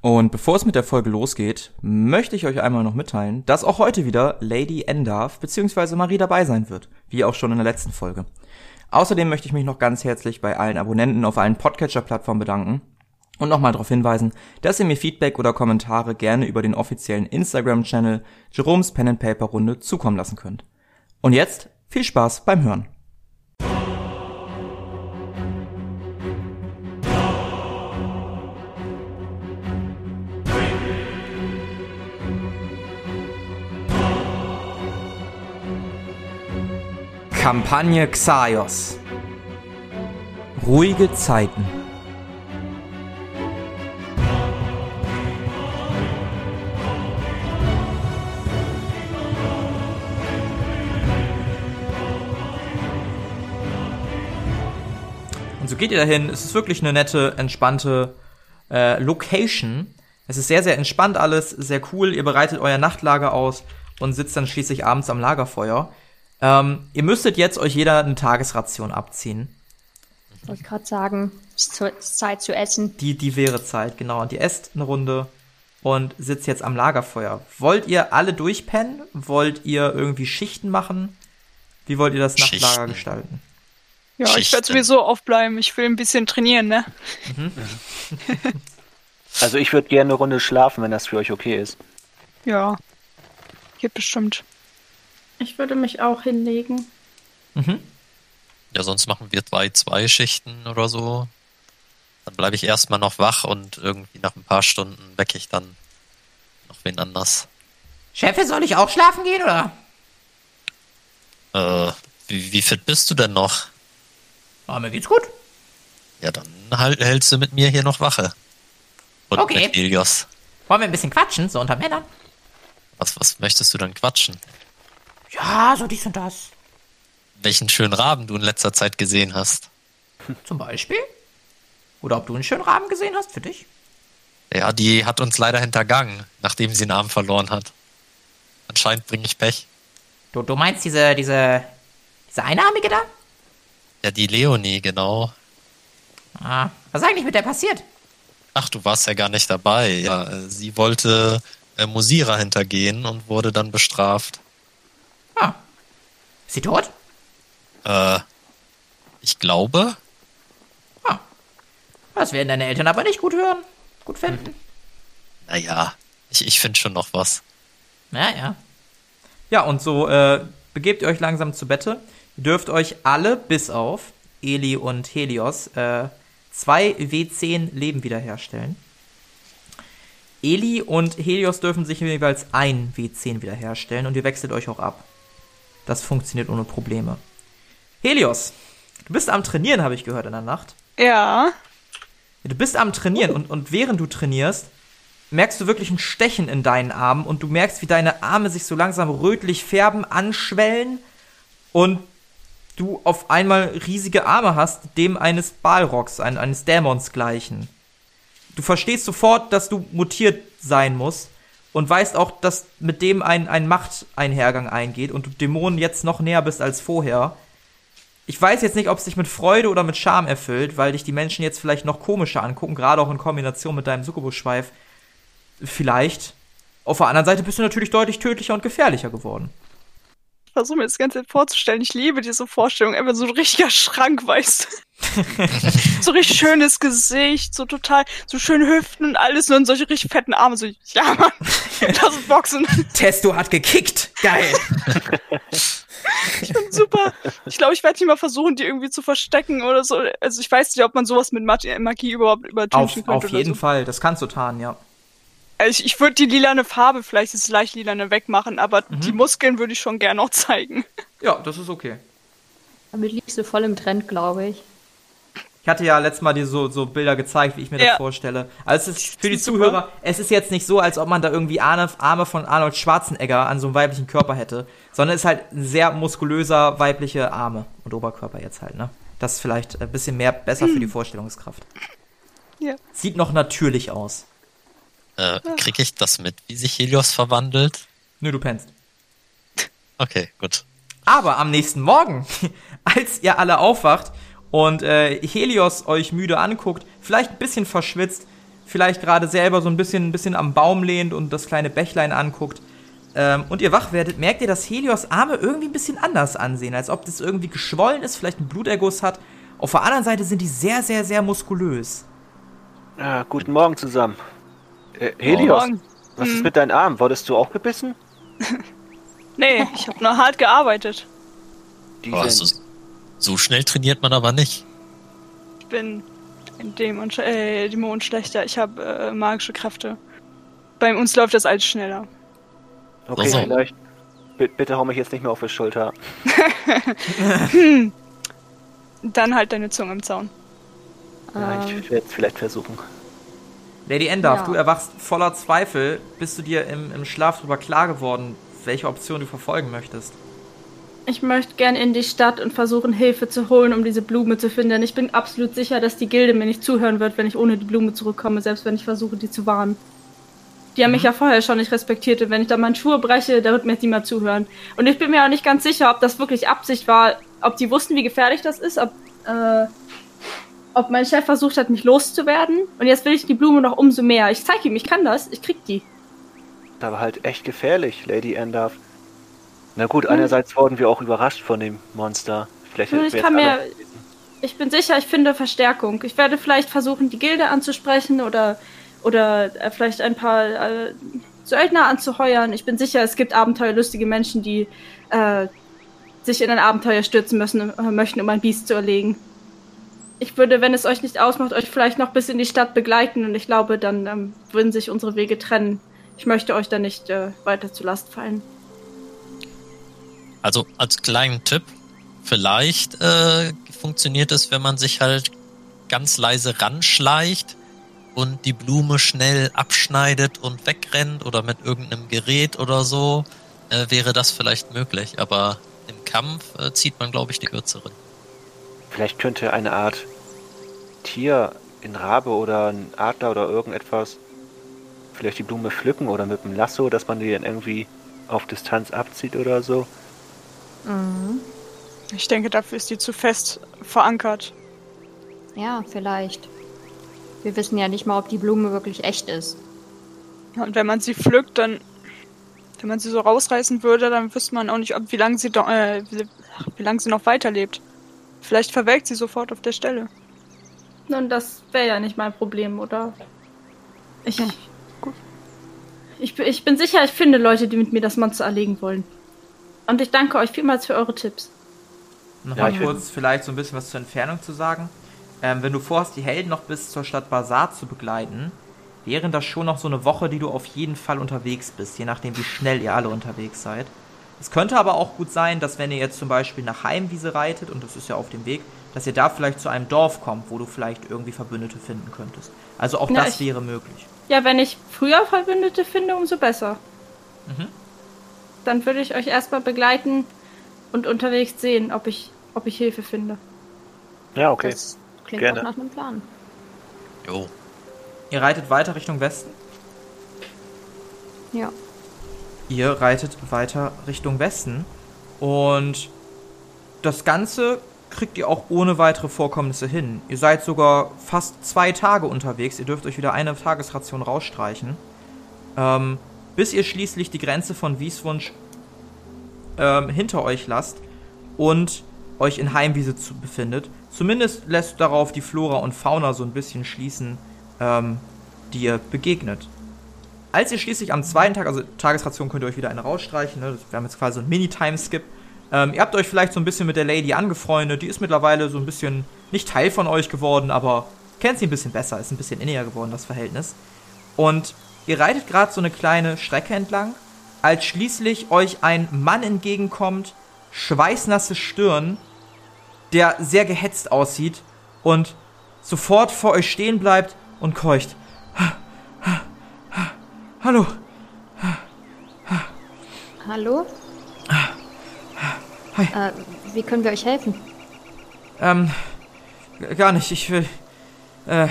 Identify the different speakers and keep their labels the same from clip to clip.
Speaker 1: Und bevor es mit der Folge losgeht, möchte ich euch einmal noch mitteilen, dass auch heute wieder Lady Endarf bzw. Marie dabei sein wird, wie auch schon in der letzten Folge. Außerdem möchte ich mich noch ganz herzlich bei allen Abonnenten auf allen Podcatcher-Plattformen bedanken und nochmal darauf hinweisen, dass ihr mir Feedback oder Kommentare gerne über den offiziellen Instagram-Channel Jerome's Pen and Paper Runde zukommen lassen könnt. Und jetzt viel Spaß beim Hören. Kampagne Xaios. Ruhige Zeiten. Und so geht ihr dahin. Es ist wirklich eine nette, entspannte äh, Location. Es ist sehr, sehr entspannt alles, sehr cool. Ihr bereitet euer Nachtlager aus und sitzt dann schließlich abends am Lagerfeuer. Ähm, ihr müsstet jetzt euch jeder eine Tagesration abziehen.
Speaker 2: Wollte gerade sagen, es ist Zeit zu essen.
Speaker 1: Die, die wäre Zeit, genau. Und ihr esst eine Runde und sitzt jetzt am Lagerfeuer. Wollt ihr alle durchpennen? Wollt ihr irgendwie Schichten machen? Wie wollt ihr das
Speaker 3: Schichten.
Speaker 1: Nachtlager gestalten?
Speaker 4: Ja, ich
Speaker 3: Schichten.
Speaker 4: werde sowieso aufbleiben. Ich will ein bisschen trainieren, ne?
Speaker 5: Also ich würde gerne eine Runde schlafen, wenn das für euch okay ist.
Speaker 4: Ja. Geht bestimmt.
Speaker 6: Ich würde mich auch hinlegen.
Speaker 1: Mhm.
Speaker 3: Ja, sonst machen wir zwei, zwei Schichten oder so. Dann bleibe ich erstmal noch wach und irgendwie nach ein paar Stunden wecke ich dann noch wen anders.
Speaker 7: Chefe, soll ich auch schlafen gehen, oder?
Speaker 3: Äh, wie, wie fit bist du denn noch?
Speaker 7: Oh, mir geht's gut.
Speaker 3: Ja, dann halt, hältst du mit mir hier noch Wache. Und
Speaker 7: Okay.
Speaker 3: mit Helios.
Speaker 7: Wollen wir ein bisschen quatschen, so unter Männern?
Speaker 3: Was, was möchtest du denn quatschen?
Speaker 7: Ja, so dies und das.
Speaker 3: Welchen schönen Raben du in letzter Zeit gesehen hast?
Speaker 7: Zum Beispiel. Oder ob du einen schönen Rahmen gesehen hast für dich.
Speaker 3: Ja, die hat uns leider hintergangen, nachdem sie einen Arm verloren hat. Anscheinend bringe ich Pech.
Speaker 7: Du, du meinst diese, diese, diese Einarmige da?
Speaker 3: Ja, die Leonie, genau.
Speaker 7: Ah, was ist eigentlich mit der passiert?
Speaker 3: Ach, du warst ja gar nicht dabei. Ja, äh, sie wollte äh, Musira hintergehen und wurde dann bestraft.
Speaker 7: Ah. Ist sie tot?
Speaker 3: Äh, ich glaube.
Speaker 7: Ah. Das werden deine Eltern aber nicht gut hören. Gut finden.
Speaker 3: Naja, ich, ich finde schon noch was.
Speaker 7: Ja, ja.
Speaker 1: Ja, und so äh, begebt ihr euch langsam zu Bette. Ihr dürft euch alle, bis auf Eli und Helios, äh, zwei W10 Leben wiederherstellen. Eli und Helios dürfen sich jeweils ein W10 wiederherstellen und ihr wechselt euch auch ab. Das funktioniert ohne Probleme. Helios, du bist am Trainieren, habe ich gehört in der Nacht.
Speaker 4: Ja.
Speaker 1: Du bist am Trainieren und, und während du trainierst, merkst du wirklich ein Stechen in deinen Armen und du merkst, wie deine Arme sich so langsam rötlich färben, anschwellen und du auf einmal riesige Arme hast, dem eines Balrogs, ein, eines Dämons gleichen. Du verstehst sofort, dass du mutiert sein musst und weißt auch, dass mit dem ein, ein Machteinhergang eingeht und du Dämonen jetzt noch näher bist als vorher. Ich weiß jetzt nicht, ob es dich mit Freude oder mit Scham erfüllt, weil dich die Menschen jetzt vielleicht noch komischer angucken, gerade auch in Kombination mit deinem Succubus-Schweif. Vielleicht. Auf der anderen Seite bist du natürlich deutlich tödlicher und gefährlicher geworden.
Speaker 4: Ich versuche mir das ganze vorzustellen. Ich liebe diese Vorstellung. Einfach so ein richtiger Schrank, weißt du? So richtig schönes Gesicht, so total, so schöne Hüften und alles und dann solche richtig fetten Arme. So, ja, Mann, das ist Boxen.
Speaker 1: Testo hat gekickt. Geil.
Speaker 4: Ich bin super. Ich glaube, ich werde nicht mal versuchen, die irgendwie zu verstecken oder so. Also ich weiß nicht, ob man sowas mit Magie, Magie überhaupt übertünchen
Speaker 1: auf,
Speaker 4: könnte.
Speaker 1: auf
Speaker 4: oder
Speaker 1: jeden
Speaker 4: so.
Speaker 1: Fall. Das kannst du tarnen, ja.
Speaker 4: Also ich, ich würde die lilane Farbe, vielleicht es leicht lilane wegmachen, aber
Speaker 1: Mhm.
Speaker 4: die Muskeln würde ich schon gerne noch zeigen.
Speaker 1: Ja, das ist okay.
Speaker 2: Damit liegst du voll im Trend, glaube ich.
Speaker 1: Ich hatte ja letztes Mal dir so, so Bilder gezeigt, wie ich mir
Speaker 4: Ja.
Speaker 1: das vorstelle. Also es ist für die
Speaker 4: super.
Speaker 1: Zuhörer, es ist jetzt nicht so, als ob man da irgendwie Arme, Arme von Arnold Schwarzenegger an so einem weiblichen Körper hätte, sondern es ist halt ein sehr muskulöser weibliche Arme und Oberkörper jetzt halt, ne? Das ist vielleicht ein bisschen mehr besser für die Vorstellungskraft.
Speaker 4: Ja.
Speaker 1: Sieht noch natürlich aus.
Speaker 3: Äh, krieg ich das mit, wie sich Helios verwandelt?
Speaker 1: Nö, du pennst.
Speaker 3: Okay, gut.
Speaker 1: Aber am nächsten Morgen, als ihr alle aufwacht und äh, Helios euch müde anguckt, vielleicht ein bisschen verschwitzt, vielleicht gerade selber so ein bisschen, ein bisschen am Baum lehnt und das kleine Bächlein anguckt, ähm, und ihr wach werdet, merkt ihr, dass Helios Arme irgendwie ein bisschen anders ansehen, als ob das irgendwie geschwollen ist, vielleicht einen Bluterguss hat. Auf der anderen Seite sind die sehr, sehr, sehr muskulös.
Speaker 5: Ah, guten Morgen zusammen. Äh, Helios,
Speaker 4: Morgen.
Speaker 5: was ist
Speaker 4: Hm.
Speaker 5: mit deinen Armen? Wurdest du auch gebissen?
Speaker 4: Nee, ich habe nur hart gearbeitet.
Speaker 5: Die
Speaker 3: Boah,
Speaker 5: sind,
Speaker 3: so, schnell trainiert man aber nicht.
Speaker 4: Ich bin ein Dämon, äh, Dämon schlechter. Ich habe äh, magische Kräfte. Bei uns läuft das alles schneller.
Speaker 5: okay,
Speaker 3: So.
Speaker 5: vielleicht. B bitte hau mich jetzt nicht mehr auf die Schulter.
Speaker 4: Dann halt deine Zunge im Zaun.
Speaker 5: Ja,
Speaker 2: Ähm,
Speaker 5: ich werde es vielleicht versuchen.
Speaker 1: Lady Endarf,
Speaker 2: Ja.
Speaker 1: du erwachst voller Zweifel. Bist du dir im, im Schlaf darüber klar geworden, welche Option du verfolgen möchtest?
Speaker 6: Ich möchte gern in die Stadt und versuchen, Hilfe zu holen, um diese Blume zu finden. Ich bin absolut sicher, dass die Gilde mir nicht zuhören wird, wenn ich ohne die Blume zurückkomme, selbst wenn ich versuche, die zu warnen. Die haben mich ja vorher schon nicht respektiert und wenn ich da meinen Schuhe breche, da wird mir jetzt niemand zuhören. Und ich bin mir auch nicht ganz sicher, ob das wirklich Absicht war, ob die wussten, wie gefährlich das ist, ob, äh, ob mein Chef versucht hat, mich loszuwerden. Und jetzt will ich die Blume noch umso mehr. Ich zeige ihm, ich kann das, ich krieg die.
Speaker 5: Das war halt echt gefährlich, Lady Endarf. Na gut, einerseits wurden wir auch überrascht von dem Monster. Vielleicht
Speaker 6: Hm, ich kann mir-. Ich bin sicher, ich finde Verstärkung. Ich werde vielleicht versuchen, die Gilde anzusprechen oder, oder äh, vielleicht ein paar äh, Söldner anzuheuern. Ich bin sicher, es gibt abenteuerlustige Menschen, die äh, sich in ein Abenteuer stürzen müssen, äh, möchten, um ein Biest zu erlegen. Ich würde, wenn es euch nicht ausmacht, euch vielleicht noch bis in die Stadt begleiten und ich glaube, dann ähm, würden sich unsere Wege trennen. Ich möchte euch da nicht äh, weiter zur Last fallen.
Speaker 3: Also als kleinen Tipp, vielleicht äh, funktioniert es, wenn man sich halt ganz leise ranschleicht und die Blume schnell abschneidet und wegrennt oder mit irgendeinem Gerät oder so, äh, wäre das vielleicht möglich. Aber im Kampf äh, zieht man, glaube ich, die kürzeren.
Speaker 5: Vielleicht könnte eine Art Tier, ein Rabe oder ein Adler oder irgendetwas, vielleicht die Blume pflücken oder mit einem Lasso, dass man die dann irgendwie auf Distanz abzieht oder so.
Speaker 4: Ich denke, dafür ist die zu fest verankert.
Speaker 2: ja, vielleicht. Wir wissen ja nicht mal, ob die Blume wirklich echt ist.
Speaker 4: Und wenn man sie pflückt, dann. Wenn man sie so rausreißen würde, dann wüsste man auch nicht, ob, wie lange sie, do- äh, wie, wie lang sie noch weiterlebt. Vielleicht verwelkt sie sofort auf der Stelle.
Speaker 6: Nun, das wäre ja nicht mein Problem, oder? Ich, ich, bin- ich bin sicher, ich finde Leute, die mit mir das Monster erlegen wollen. Und ich danke euch vielmals für eure Tipps.
Speaker 1: Nochmal
Speaker 5: ich
Speaker 1: kurz vielleicht so ein bisschen was zur Entfernung zu sagen. Ähm, wenn du vorhast, die Helden noch bis zur Stadt Bazar zu begleiten, wären das schon noch so eine Woche, die du auf jeden Fall unterwegs bist, je nachdem, wie schnell ihr alle unterwegs seid. Es könnte aber auch gut sein, dass wenn ihr jetzt zum Beispiel nach Heimwiese reitet, und das ist ja auf dem Weg, dass ihr da vielleicht zu einem Dorf kommt, wo du vielleicht irgendwie Verbündete finden könntest. Also auch
Speaker 6: Na,
Speaker 1: das
Speaker 6: ich-
Speaker 1: wäre möglich.
Speaker 6: Ja, wenn ich früher Verbündete finde, umso besser.
Speaker 1: Mhm.
Speaker 6: Dann würde ich euch erstmal begleiten und unterwegs sehen, ob ich, ob ich Hilfe finde.
Speaker 5: Ja, okay.
Speaker 2: Das klingt
Speaker 5: Gerne.
Speaker 2: auch nach einem Plan.
Speaker 3: Jo.
Speaker 1: Ihr reitet weiter Richtung Westen.
Speaker 2: Ja.
Speaker 1: Ihr reitet weiter Richtung Westen und das Ganze kriegt ihr auch ohne weitere Vorkommnisse hin. Ihr seid sogar fast zwei Tage unterwegs. Ihr dürft euch wieder eine Tagesration rausstreichen. Ähm, bis ihr schließlich die Grenze von Wieswunsch ähm, hinter euch lasst und euch in Heimwiese zu, befindet. Zumindest lässt darauf die Flora und Fauna so ein bisschen schließen, ähm, die ihr begegnet. Als ihr schließlich am zweiten Tag, also Tagesration könnt ihr euch wieder eine rausstreichen, ne? wir haben jetzt quasi so einen Mini-Time-Skip. Ähm, ihr habt euch vielleicht so ein bisschen mit der Lady angefreundet, die ist mittlerweile so ein bisschen nicht Teil von euch geworden, aber kennt sie ein bisschen besser, ist ein bisschen inniger geworden, das Verhältnis. Und ihr reitet gerade so eine kleine Strecke entlang, als schließlich euch ein Mann entgegenkommt, schweißnasse Stirn, der sehr gehetzt aussieht und sofort vor euch stehen bleibt und keucht. Hallo,
Speaker 2: Hallo?
Speaker 1: Hi.
Speaker 2: Äh, wie können wir euch helfen?
Speaker 1: ähm, gar nicht, ich will, äh,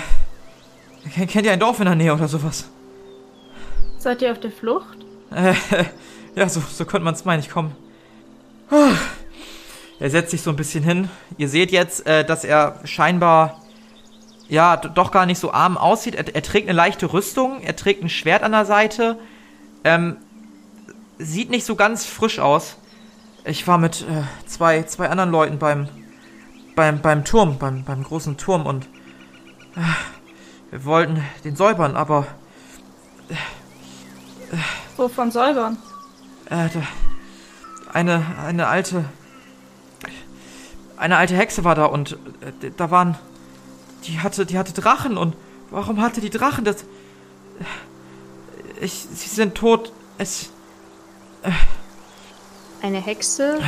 Speaker 1: ken- kennt ihr ein Dorf in der Nähe oder sowas?
Speaker 6: Seid ihr auf der Flucht?
Speaker 1: Äh, ja, so, so könnte man es meinen, ich komme. Ah. Er setzt sich so ein bisschen hin. Ihr seht jetzt, äh, dass er scheinbar ja, doch gar nicht so arm aussieht. Er, er trägt eine leichte Rüstung, er trägt ein Schwert an der Seite. Ähm, sieht nicht so ganz frisch aus. Ich war mit äh, zwei, zwei anderen Leuten beim, beim, beim Turm, beim, beim großen Turm und äh, wir wollten den säubern, aber
Speaker 6: Wovon säubern?
Speaker 1: äh, da, eine, eine alte, eine alte Hexe war da und äh, da waren, die hatte, die hatte Drachen und warum hatte die Drachen? Das, ich, sie sind tot. Es,
Speaker 2: Eine Hexe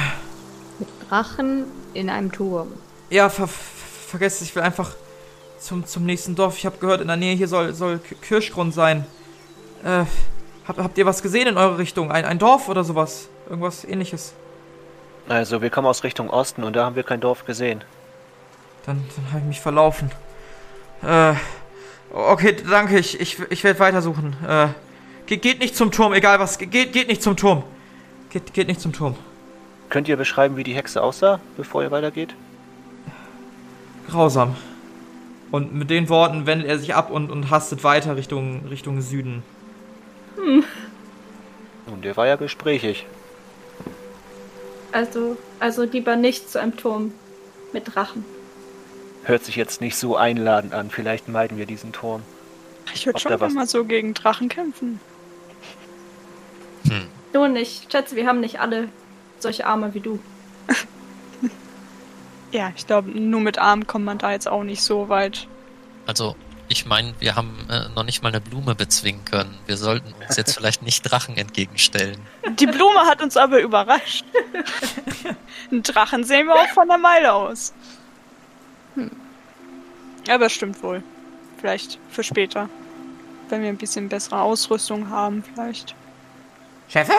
Speaker 2: mit Drachen in einem Turm.
Speaker 1: ja, ver, vergesst, ich will einfach zum, zum nächsten Dorf. Ich habe gehört, in der Nähe hier soll, soll Kirschgrund sein. Äh, hab, habt ihr was gesehen in eure Richtung? Ein, ein Dorf oder sowas? Irgendwas ähnliches?
Speaker 5: Also, wir kommen aus Richtung Osten und da haben wir kein Dorf gesehen.
Speaker 1: Dann, dann habe ich mich verlaufen. Äh, okay, danke, ich, ich, ich werde weitersuchen. Äh, geht, geht nicht zum Turm, egal was. Geht, geht nicht zum Turm. Geht, geht nicht zum Turm.
Speaker 5: Könnt ihr beschreiben, wie die Hexe aussah, bevor ihr weitergeht?
Speaker 1: Grausam. Und mit den Worten wendet er sich ab und, und hastet weiter Richtung, Richtung Süden.
Speaker 5: Nun, der war ja gesprächig.
Speaker 6: Also, also lieber nicht zu einem Turm mit Drachen.
Speaker 5: Hört sich jetzt nicht so einladend an. Vielleicht meiden wir diesen Turm.
Speaker 4: Ich würde schon mal so gegen Drachen kämpfen.
Speaker 6: Du nicht. Schätze, wir haben nicht alle solche Arme wie du.
Speaker 4: Ja, ich glaube, nur mit Armen kommt man da jetzt auch nicht so weit.
Speaker 3: Also, ich meine, wir haben äh, noch nicht mal eine Blume bezwingen können. Wir sollten uns jetzt vielleicht nicht Drachen entgegenstellen.
Speaker 4: Die Blume hat uns aber überrascht. Einen Drachen sehen wir auch von der Meile aus. Hm. Aber stimmt wohl. Vielleicht für später. Wenn wir ein bisschen bessere Ausrüstung haben, vielleicht.
Speaker 7: Chefe,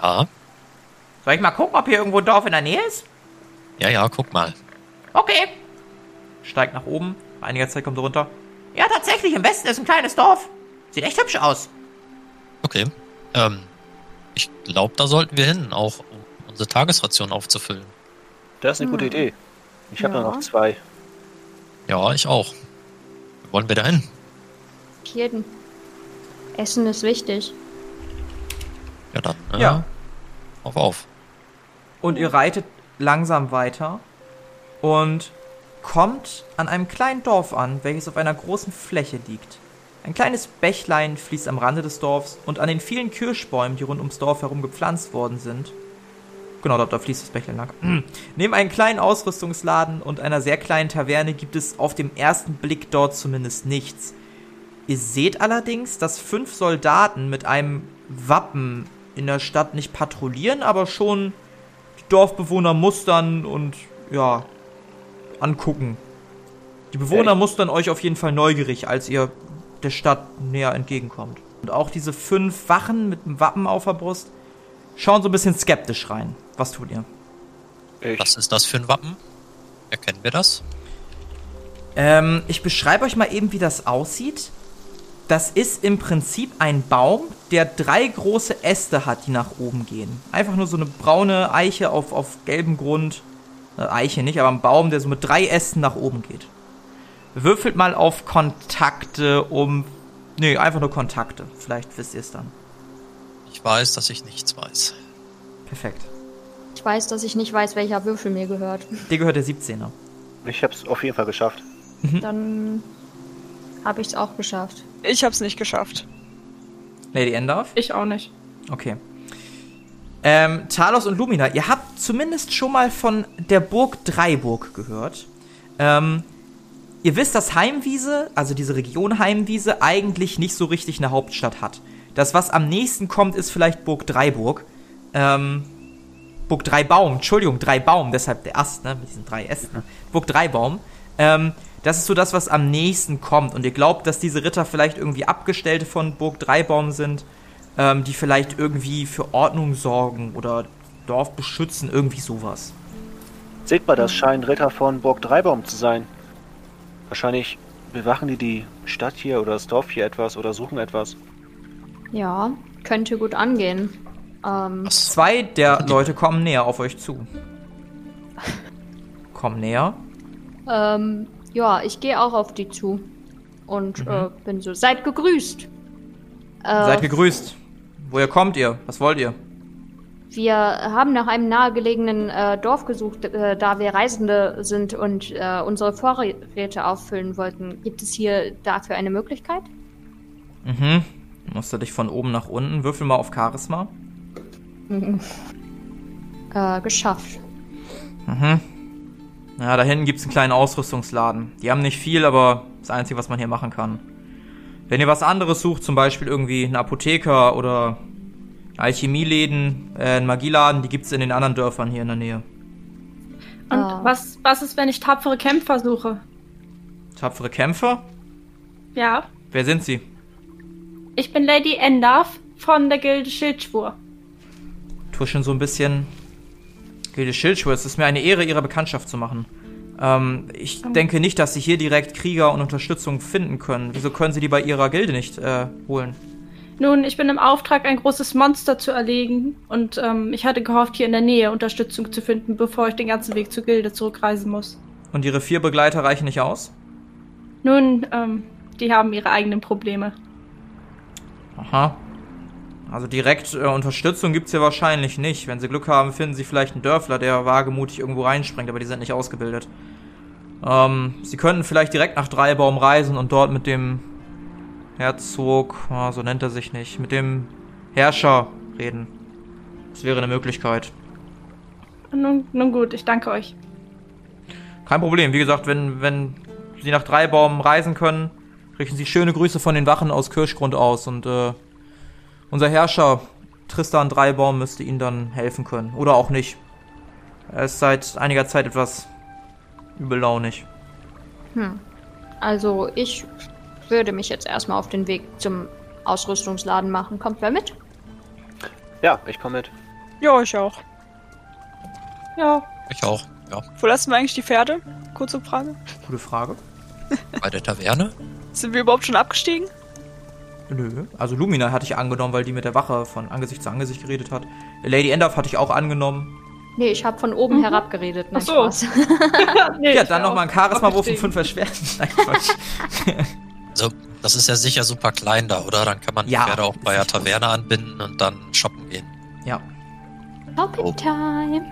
Speaker 3: Ja,
Speaker 7: soll ich mal gucken, ob hier irgendwo ein Dorf in der Nähe ist?
Speaker 3: ja, ja, guck mal.
Speaker 7: Okay.
Speaker 1: Steigt nach oben. Nach einiger Zeit kommt er runter.
Speaker 7: Ja, tatsächlich, im Westen ist ein kleines Dorf. Sieht echt hübsch aus.
Speaker 3: Okay. Ähm, ich glaube, da sollten wir hin, auch um unsere Tagesration aufzufüllen.
Speaker 5: Das ist eine gute Idee. Ich habe
Speaker 2: Ja.
Speaker 5: nur noch zwei.
Speaker 3: Ja, ich auch. Wo wollen wir da hin?
Speaker 2: Jeden. Essen ist wichtig.
Speaker 3: Ja, dann. Äh,
Speaker 1: Ja.
Speaker 3: Auf, auf.
Speaker 1: Und ihr reitet langsam weiter und kommt an einem kleinen Dorf an, welches auf einer großen Fläche liegt. Ein kleines Bächlein fließt am Rande des Dorfs und an den vielen Kirschbäumen, die rund ums Dorf herum gepflanzt worden sind. Genau, dort, da fließt das Bächlein lang. Neben einem kleinen Ausrüstungsladen und einer sehr kleinen Taverne gibt es auf dem ersten Blick dort zumindest nichts. Ihr seht allerdings, dass fünf Soldaten mit einem Wappen in der Stadt nicht patrouillieren, aber schon die Dorfbewohner mustern und ja, angucken. Die Bewohner
Speaker 5: Echt?
Speaker 1: mustern euch auf jeden Fall neugierig, als ihr der Stadt näher entgegenkommt. Und auch diese fünf Wachen mit dem Wappen auf der Brust schauen so ein bisschen skeptisch rein. Was tut ihr?
Speaker 5: Ich,
Speaker 3: Was ist das für ein Wappen? Erkennen wir das?
Speaker 1: Ähm, ich beschreibe euch mal eben, wie das aussieht. Das ist im Prinzip ein Baum, der drei große Äste hat, die nach oben gehen. Einfach nur so eine braune Eiche auf, auf gelbem Grund. Äh, Eiche nicht, aber ein Baum, der so mit drei Ästen nach oben geht. Würfelt mal auf Kontakte um. Nee, einfach nur Kontakte. Vielleicht wisst ihr es dann.
Speaker 3: Ich weiß, dass ich nichts weiß.
Speaker 1: Perfekt.
Speaker 2: Ich weiß, dass ich nicht weiß, welcher Würfel mir gehört.
Speaker 1: Dir gehört der 17er.
Speaker 5: ich habe es auf jeden Fall geschafft.
Speaker 2: Dann habe ich es auch geschafft.
Speaker 4: Ich hab's nicht geschafft.
Speaker 1: Lady Endorf?
Speaker 6: Ich auch nicht.
Speaker 1: Okay. Ähm, Talos und Lumina, ihr habt zumindest schon mal von der Burg Dreiburg gehört. Ähm, ihr wisst, dass Heimwiese, also diese Region Heimwiese, eigentlich nicht so richtig eine Hauptstadt hat. Das, was am nächsten kommt, ist vielleicht Burg Dreiburg. Ähm, Burg Dreibaum, Entschuldigung, Dreibaum, deshalb der Ast, ne, mit diesen drei Ästen. Ne? Burg Dreibaum. Ähm, das ist so das, was am nächsten kommt. Und ihr glaubt, dass diese Ritter vielleicht irgendwie Abgestellte von Burg Dreibaum sind, ähm, die vielleicht irgendwie für Ordnung sorgen oder Dorf beschützen, irgendwie sowas.
Speaker 5: Seht mal, das scheinen Ritter von Burg Dreibaum zu sein. Wahrscheinlich bewachen die die Stadt hier oder das Dorf hier etwas oder suchen etwas.
Speaker 2: Ja, könnte gut angehen. Ähm?
Speaker 1: Zwei der Leute kommen näher auf euch zu. Kommen näher.
Speaker 2: ähm, Ja, ich gehe auch auf die zu. Und äh, bin so, seid gegrüßt. Äh,
Speaker 1: Seid gegrüßt. Woher kommt ihr? Was wollt ihr?
Speaker 2: wir haben nach einem nahegelegenen äh, Dorf gesucht, äh, da wir Reisende sind und äh, unsere Vorräte auffüllen wollten. Gibt es hier dafür eine Möglichkeit?
Speaker 1: Mhm. Musst du dich von oben nach unten. Würfel mal auf Charisma.
Speaker 2: Äh, geschafft.
Speaker 1: Mhm. Ja, da hinten gibt's einen kleinen Ausrüstungsladen. Die haben nicht viel, aber das Einzige, was man hier machen kann. Wenn ihr was anderes sucht, zum Beispiel irgendwie einen Apotheker oder Alchemieläden, äh, einen Magieladen, die gibt's in den anderen Dörfern hier in der Nähe.
Speaker 6: Und
Speaker 2: Ah.
Speaker 6: was, was ist, wenn ich tapfere Kämpfer suche?
Speaker 1: Tapfere Kämpfer?
Speaker 6: Ja,
Speaker 1: Wer sind sie?
Speaker 6: ich bin Lady Endorf von der Gilde Schildschwur.
Speaker 1: tuschen so ein bisschen. Gilde Schildschwur, es ist mir eine Ehre, Ihre Bekanntschaft zu machen. Ähm, ich denke nicht, dass Sie hier direkt Krieger und Unterstützung finden können. Wieso können Sie die bei Ihrer Gilde nicht äh, holen?
Speaker 6: Nun, ich bin im Auftrag, ein großes Monster zu erlegen und ähm, ich hatte gehofft, hier in der Nähe Unterstützung zu finden, bevor ich den ganzen Weg zur Gilde zurückreisen muss.
Speaker 1: Und Ihre vier Begleiter reichen nicht aus?
Speaker 6: Nun, ähm, die haben ihre eigenen Probleme.
Speaker 1: Aha. Also direkt äh, Unterstützung gibt's hier wahrscheinlich nicht. Wenn Sie Glück haben, finden Sie vielleicht einen Dörfler, der wagemutig irgendwo reinspringt, aber die sind nicht ausgebildet. Ähm, Sie könnten vielleicht direkt nach Dreibaum reisen und dort mit dem Herzog, ah, so nennt er sich nicht, mit dem Herrscher reden. Das wäre eine Möglichkeit.
Speaker 6: Nun, nun gut, ich danke euch.
Speaker 1: Kein Problem. Wie gesagt, wenn, wenn Sie nach Dreibaum reisen können, richten Sie schöne Grüße von den Wachen aus Kirschgrund aus und äh, unser Herrscher Tristan Dreibaum müsste Ihnen dann helfen können. Oder auch nicht. Er ist seit einiger Zeit etwas übellaunig.
Speaker 2: Also ich würde mich jetzt erstmal auf den Weg zum Ausrüstungsladen machen. Kommt wer mit?
Speaker 5: Ja, ich komme mit.
Speaker 4: Ja, ich auch.
Speaker 6: Ja,
Speaker 3: Ich auch. Ja.
Speaker 4: Wo lassen wir eigentlich die Pferde? Kurze Frage.
Speaker 1: Gute Frage.
Speaker 3: Bei der Taverne?
Speaker 4: Sind wir überhaupt schon abgestiegen?
Speaker 1: Nö. Also Lumina hatte ich angenommen, weil die mit der Wache von Angesicht zu Angesicht geredet hat. Lady Endorf hatte ich auch angenommen.
Speaker 2: Nee, ich habe von oben herab geredet. Nein,
Speaker 6: Ach so.
Speaker 2: Spaß.
Speaker 6: nee,
Speaker 1: Ja, dann nochmal ein Charisma-Wurf und
Speaker 6: abgestiegen.
Speaker 1: fünf Erschwerten. Nein, Quatsch.
Speaker 3: Also, das ist ja sicher super klein da, oder? Dann kann man
Speaker 1: Ja,
Speaker 3: die Pferde auch bei der. Taverne anbinden und dann shoppen gehen.
Speaker 1: ja.
Speaker 2: Shopping Time.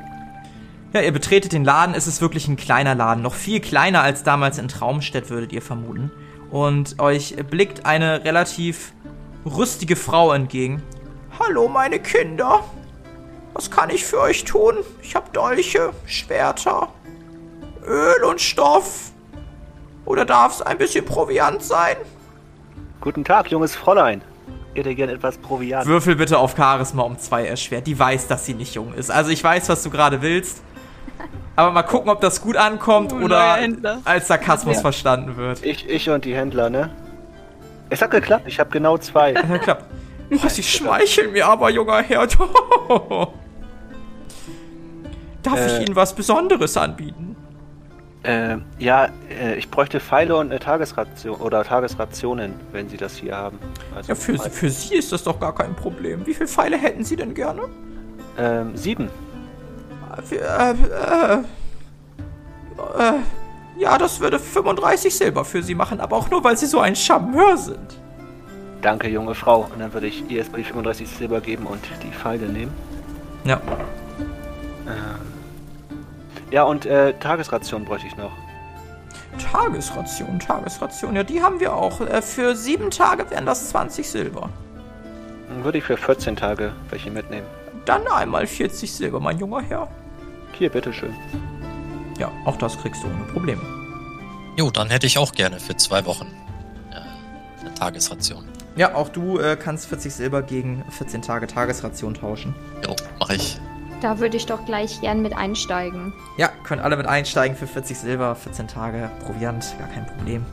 Speaker 1: Ja, ihr betretet den Laden. Es ist wirklich ein kleiner Laden. Noch viel kleiner als damals in Traumstedt, würdet ihr vermuten. Und euch blickt eine relativ rüstige Frau entgegen. Hallo, meine Kinder. Was kann ich für euch tun? Ich habe Dolche, Schwerter, Öl und Stoff. Oder darf es ein bisschen Proviant sein?
Speaker 5: Guten Tag, junges Fräulein. Ich hätte gern etwas Proviant.
Speaker 1: Würfel bitte auf Charisma um zwei erschwert. Die weiß, dass sie nicht jung ist. Also ich weiß, was du gerade willst. Aber mal gucken, ob das gut ankommt
Speaker 4: Oh,
Speaker 1: oder als Sarkasmus
Speaker 6: Ja.
Speaker 1: verstanden wird.
Speaker 5: Ich, ich und die Händler, ne? Es hat geklappt, ich habe genau zwei.
Speaker 1: Ja, klappt. Oh, sie schmeicheln mir aber, junger Herr. Darf
Speaker 5: Äh.
Speaker 1: ich Ihnen was Besonderes anbieten?
Speaker 5: äh, ja, äh, ich bräuchte Pfeile und eine Tagesration oder Tagesrationen, wenn Sie das hier haben. Also
Speaker 1: Ja, für, für Sie ist das doch gar kein Problem. Wie viele Pfeile hätten Sie denn gerne?
Speaker 5: ähm, sieben.
Speaker 1: Für, äh, äh, äh, ja, das würde 35 Silber für Sie machen, aber auch nur, weil Sie so ein Charmeur sind.
Speaker 5: Danke, junge Frau. Und dann würde ich ihr erstmal die 35 Silber geben und die Pfeile nehmen.
Speaker 1: Ja.
Speaker 5: Ja, und äh, Tagesration bräuchte ich noch.
Speaker 1: Tagesration, Tagesration. Ja, die haben wir auch. Äh, Für sieben Tage wären das 20 Silber.
Speaker 5: Dann würde ich für 14 Tage welche mitnehmen.
Speaker 1: Dann einmal 40 Silber, mein junger Herr.
Speaker 5: Hier, bitteschön.
Speaker 1: Ja, auch das kriegst du ohne Probleme.
Speaker 3: Jo, dann hätte ich auch gerne für zwei Wochen äh, eine Tagesration.
Speaker 1: Ja, auch du äh, kannst 40 Silber gegen 14 Tage Tagesration tauschen.
Speaker 3: Jo, mache ich.
Speaker 2: Da würde ich doch gleich gern mit einsteigen.
Speaker 1: Ja, können alle mit einsteigen für 40 Silber, 14 Tage Proviant, gar kein Problem.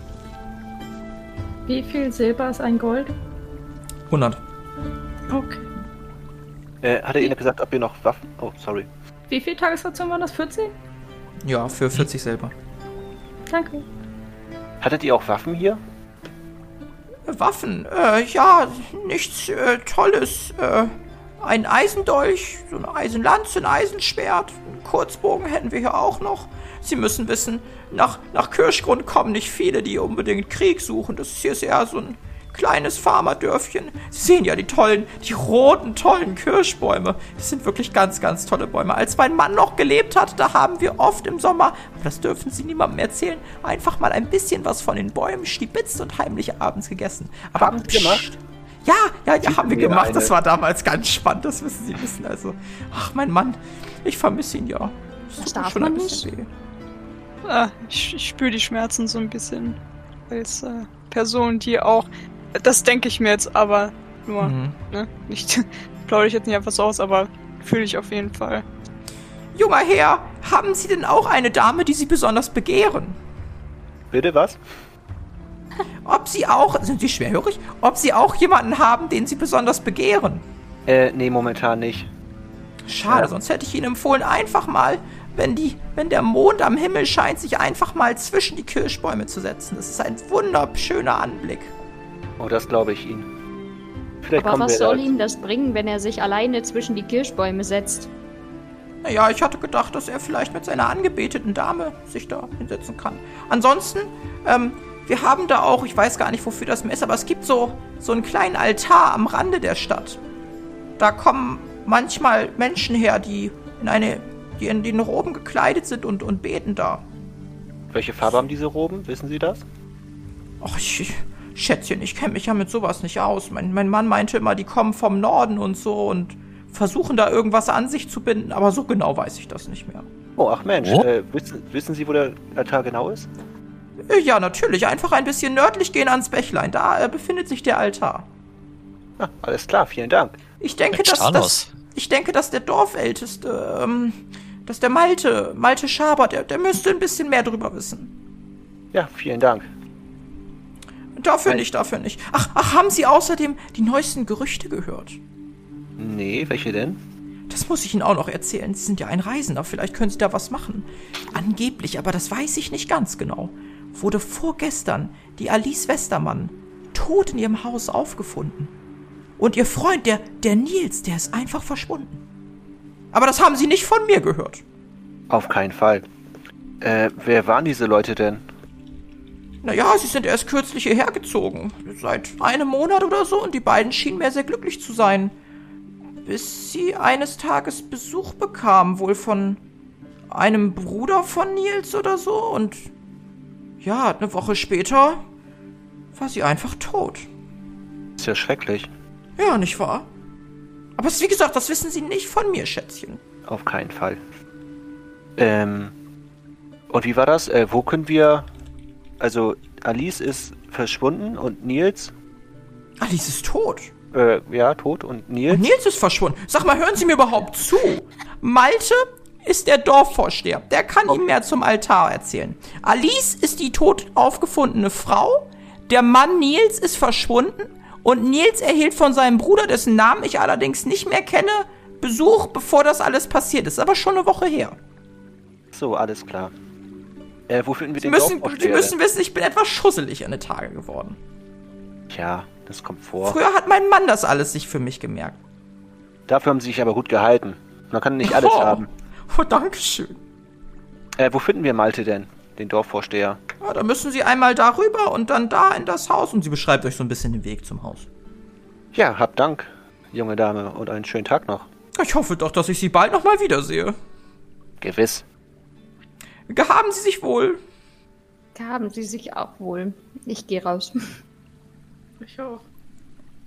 Speaker 6: Wie viel Silber ist ein Gold?
Speaker 1: 100.
Speaker 6: Okay.
Speaker 5: Äh, hatte Ihnen gesagt, ob ihr noch Waffen... Oh, sorry.
Speaker 6: Wie viel Tagesration waren das? 14?
Speaker 1: Ja, für 40 Silber.
Speaker 6: Danke.
Speaker 5: Hattet ihr auch Waffen hier?
Speaker 1: Waffen, äh, ja, nichts äh, Tolles. Äh, ein Eisendolch, so eine Eisenlanze, ein Eisenschwert, einen Kurzbogen hätten wir hier auch noch. Sie müssen wissen, nach, nach Kirschgrund kommen nicht viele, die unbedingt Krieg suchen. Das ist hier sehr so ein kleines Farmerdörfchen. Sie sehen ja die tollen, die roten, tollen Kirschbäume. Das sind wirklich ganz, ganz tolle Bäume. Als mein Mann noch gelebt hat, da haben wir oft im Sommer, aber das dürfen Sie niemandem erzählen, einfach mal ein bisschen was von den Bäumen stibitzt und heimlich abends gegessen. Aber
Speaker 5: Haben Sie gemacht?
Speaker 1: Ja, ja, ja, haben wir gemacht.
Speaker 5: eine.
Speaker 1: Das war damals ganz spannend, das müssen Sie wissen. Also, ach, mein Mann, ich vermisse ihn ja.
Speaker 2: Das
Speaker 1: tut
Speaker 2: man
Speaker 1: ein bisschen weh.
Speaker 4: Ah, ich, ich spüre die Schmerzen so ein bisschen. Als äh, Person, die auch. Das denke ich mir jetzt aber nur.
Speaker 8: Mhm.
Speaker 4: Ne? Nicht. Plaudere ich jetzt nicht einfach so aus, aber fühle ich auf jeden Fall.
Speaker 1: Junger Herr, haben Sie denn auch eine Dame, die Sie besonders begehren?
Speaker 5: Bitte was?
Speaker 1: Ob Sie auch, sind Sie schwerhörig? Ob Sie auch jemanden haben, den Sie besonders begehren?
Speaker 5: Äh, nee, momentan nicht.
Speaker 1: Schade,
Speaker 5: Ja.
Speaker 1: sonst hätte ich Ihnen empfohlen, einfach mal, wenn die, wenn der Mond am Himmel scheint, sich einfach mal zwischen die Kirschbäume zu setzen. Das ist ein wunderschöner Anblick.
Speaker 5: Oh, das glaube ich Ihnen. Vielleicht
Speaker 2: Aber was soll ihm das bringen, wenn er sich alleine zwischen die Kirschbäume setzt?
Speaker 1: Naja, ich hatte gedacht, dass er vielleicht mit seiner angebeteten Dame sich da hinsetzen kann. Ansonsten, ähm, wir haben da auch, ich weiß gar nicht, wofür das mehr ist, aber es gibt so, so einen kleinen Altar am Rande der Stadt. Da kommen manchmal Menschen her, die in eine, die in den Roben gekleidet sind und, und beten da.
Speaker 5: Welche Farbe haben diese Roben? Wissen Sie das?
Speaker 1: Ach, ich, ich Schätzchen, ich kenne mich ja mit sowas nicht aus. Mein, mein Mann meinte immer, die kommen vom Norden und so und versuchen da irgendwas an sich zu binden, aber so genau weiß ich das nicht mehr.
Speaker 5: Oh, ach Mensch.
Speaker 3: Wo?
Speaker 5: Äh, wissen, wissen Sie, wo der Altar genau ist?
Speaker 1: Äh, Ja, natürlich. Einfach ein bisschen nördlich gehen ans Bächlein. Da äh, befindet sich der Altar.
Speaker 5: Ah, alles klar, vielen Dank.
Speaker 1: Ich denke,
Speaker 3: Mensch,
Speaker 1: dass das,
Speaker 3: Talos.
Speaker 1: ich denke, dass der Dorfälteste, ähm, dass der Malte, Malte Schaber, der, der müsste ein bisschen mehr drüber wissen.
Speaker 5: Ja, vielen Dank.
Speaker 1: Dafür
Speaker 5: Nein.
Speaker 1: nicht, dafür nicht. Ach, ach, haben Sie außerdem die neuesten Gerüchte gehört?
Speaker 5: Nee, welche denn?
Speaker 1: Das muss ich Ihnen auch noch erzählen. Sie sind ja ein Reisender, vielleicht können Sie da was machen. Angeblich, aber das weiß ich nicht ganz genau, wurde vorgestern die Alice Westermann tot in ihrem Haus aufgefunden. Und ihr Freund, der, der Nils, der ist einfach verschwunden. Aber das haben Sie nicht von mir gehört.
Speaker 5: Auf keinen Fall. Äh, wer waren diese Leute denn?
Speaker 1: Naja, sie sind erst kürzlich hierher gezogen. Seit einem Monat oder so und die beiden schienen mir sehr glücklich zu sein. Bis sie eines Tages Besuch bekamen, wohl von einem Bruder von Nils oder so. Und ja, eine Woche später war sie einfach tot.
Speaker 5: Ist ja schrecklich.
Speaker 1: Ja, nicht wahr? Aber es- wie gesagt, das wissen Sie nicht von mir, Schätzchen.
Speaker 5: Auf keinen Fall. Ähm. Und wie war das? Äh, wo können wir. Also, Alice ist verschwunden und Nils.
Speaker 1: Alice ist tot.
Speaker 5: Äh, ja, tot und Nils.
Speaker 1: Und Nils ist verschwunden. Sag mal, hören Sie mir überhaupt zu? Malte ist der Dorfvorsteher. Der kann Ihnen mehr zum Altar erzählen. Alice ist die tot aufgefundene Frau. Der Mann Nils ist verschwunden. Und Nils erhielt von seinem Bruder, dessen Namen ich allerdings nicht mehr kenne, Besuch, bevor das alles passiert ist. Aber schon eine Woche her.
Speaker 5: So, alles klar. Äh, wo finden wir
Speaker 1: Sie
Speaker 5: den
Speaker 1: müssen, Sie müssen wissen, ich bin etwas schusselig an den Tage geworden.
Speaker 5: Tja, das kommt vor.
Speaker 1: Früher hat mein Mann das alles sich für mich gemerkt.
Speaker 5: Dafür haben sie sich aber gut gehalten. Man kann nicht alles
Speaker 1: oh.
Speaker 5: haben.
Speaker 1: Oh, Dankeschön.
Speaker 5: Äh, wo finden wir Malte denn? Den Dorfvorsteher.
Speaker 1: Ja, da müssen Sie einmal darüber und dann da in das Haus. Und sie beschreibt euch so ein bisschen den Weg zum Haus.
Speaker 5: Ja, hab Dank, junge Dame, und einen schönen Tag noch.
Speaker 1: Ich hoffe doch, dass ich Sie bald noch mal wiedersehe.
Speaker 5: Gewiss.
Speaker 1: Gehaben Sie sich wohl.
Speaker 2: Haben sie sich auch wohl. Ich gehe raus.
Speaker 6: Ich auch.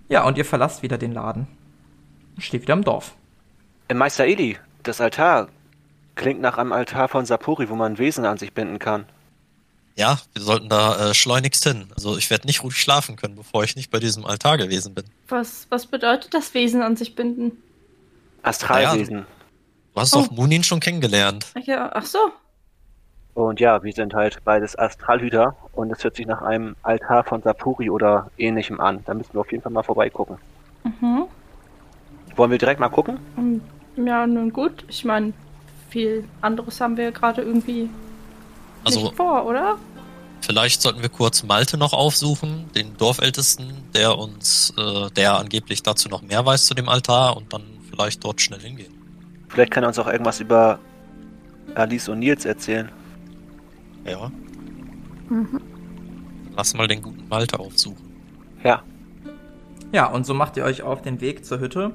Speaker 1: Ja, und ihr verlasst wieder den Laden. Und Steht wieder im Dorf.
Speaker 5: Äh, Meister Eli, das Altar klingt nach einem Altar von Sapori, wo man Wesen an sich binden kann.
Speaker 3: Ja, wir sollten da äh, schleunigst hin. Also ich werde nicht ruhig schlafen können, bevor ich nicht bei diesem Altar gewesen bin.
Speaker 6: Was, was bedeutet das Wesen an sich binden?
Speaker 5: Astralwesen.
Speaker 3: Du hast
Speaker 6: Oh.
Speaker 3: doch Munin schon kennengelernt.
Speaker 6: Ach Ja, ach so.
Speaker 5: Und ja, wir sind halt beides Astralhüter und es hört sich nach einem Altar von Sapori oder ähnlichem an. Da müssen wir auf jeden Fall mal vorbeigucken.
Speaker 6: Mhm.
Speaker 5: Wollen wir direkt mal gucken?
Speaker 6: Und, ja, nun gut. Ich meine, viel anderes haben wir gerade irgendwie
Speaker 3: Also
Speaker 6: nicht vor, oder?
Speaker 3: vielleicht sollten wir kurz Malte noch aufsuchen, den Dorfältesten, der uns, äh, der angeblich dazu noch mehr weiß zu dem Altar und dann vielleicht dort schnell hingehen.
Speaker 5: Vielleicht kann er uns auch irgendwas über Alice und Nils erzählen.
Speaker 3: Ja. Lass mal den guten Malte aufsuchen.
Speaker 5: Ja.
Speaker 1: Ja, und so macht ihr euch auf den Weg zur Hütte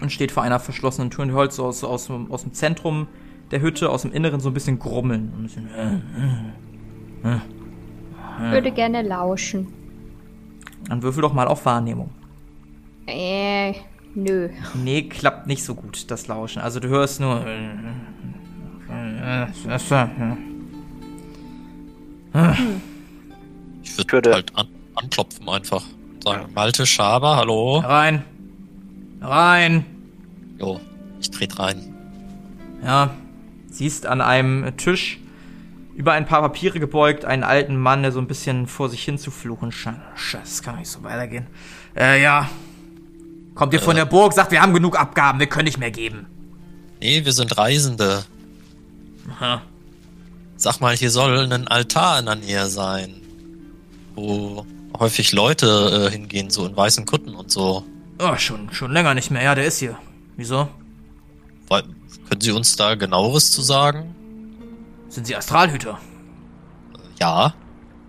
Speaker 1: und steht vor einer verschlossenen Tür und hört so aus, aus, dem- aus dem Zentrum der Hütte, aus dem Inneren so ein bisschen grummeln. Ein bisschen, äh,
Speaker 2: Würde gerne lauschen.
Speaker 1: dann würfel doch mal auf Wahrnehmung.
Speaker 2: Äh, nö.
Speaker 1: Nee, klappt nicht so gut, das Lauschen. Also du hörst nur.
Speaker 3: Ich würde
Speaker 5: würde-
Speaker 3: halt an, anklopfen einfach. Sagen, Malte Schaber, hallo.
Speaker 1: Rein! Rein!
Speaker 3: Jo, ich tret rein.
Speaker 1: Ja, siehst an einem Tisch über ein paar Papiere gebeugt einen alten Mann, der so ein bisschen vor sich hin zu fluchen scheint. Scheiße, das kann doch nicht so weitergehen. Äh, ja. Kommt ihr von der Burg, sagt, wir haben genug Abgaben, wir können nicht mehr geben.
Speaker 3: Nee, wir sind Reisende.
Speaker 1: Aha.
Speaker 3: Sag mal, hier soll ein Altar in der Nähe sein, wo häufig Leute äh, hingehen, so in weißen Kutten und so.
Speaker 1: Oh, schon, schon länger nicht mehr. Ja, der ist hier. Wieso?
Speaker 3: Weil, können Sie uns da genaueres zu sagen?
Speaker 1: Sind Sie Astralhüter?
Speaker 3: Ja.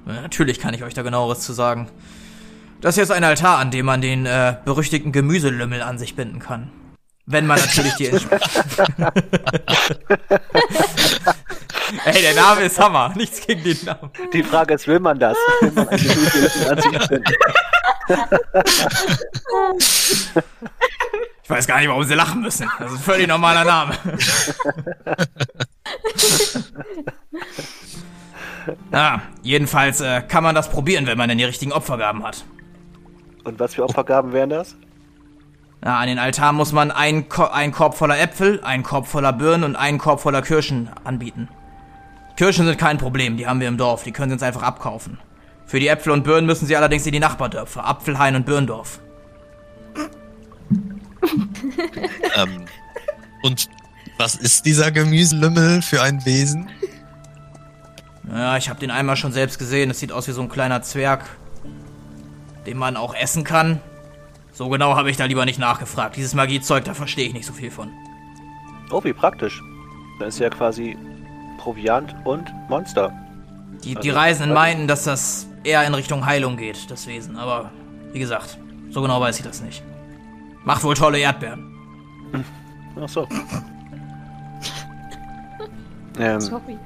Speaker 1: Ja, natürlich kann ich euch da genaueres zu sagen. Das hier ist ein Altar, an dem man den äh, berüchtigten Gemüselümmel an sich binden kann. Wenn man natürlich die Ey, der Name ist Hammer. Nichts gegen den Namen.
Speaker 5: Die Frage ist, will man das? Will man eine gute Ansicht finden?
Speaker 1: Ich weiß gar nicht, warum sie lachen müssen. Das ist ein völlig normaler Name. Na, jedenfalls äh, kann man das probieren, wenn man denn die richtigen Opfergaben hat.
Speaker 5: Und was für Opfergaben wären das?
Speaker 1: Na, an den Altar muss man einen, Ko einen Korb voller Äpfel, einen Korb voller Birnen und einen Korb voller Kirschen anbieten. Kirschen sind kein Problem, die haben wir im Dorf, die können sie uns einfach abkaufen. Für die Äpfel und Birnen müssen sie allerdings in die Nachbardörfer, Apfelhain und Birndorf.
Speaker 3: Ähm, und was ist dieser Gemüselümmel für ein Wesen?
Speaker 1: Ja, ich habe den einmal schon selbst gesehen. Es sieht aus wie so ein kleiner Zwerg, den man auch essen kann. So genau habe ich da lieber nicht nachgefragt. Dieses Magiezeug, da verstehe ich nicht so viel von.
Speaker 5: Oh, wie praktisch. Dann ist ja quasi Proviant und Monster.
Speaker 1: Die, die
Speaker 5: Also,
Speaker 1: Reisenden
Speaker 5: also-
Speaker 1: meinten, dass das eher in Richtung Heilung geht, das Wesen. Aber wie gesagt, so genau weiß ich das nicht. Macht wohl tolle Erdbeeren.
Speaker 5: Ach so. ähm,
Speaker 2: Sorry.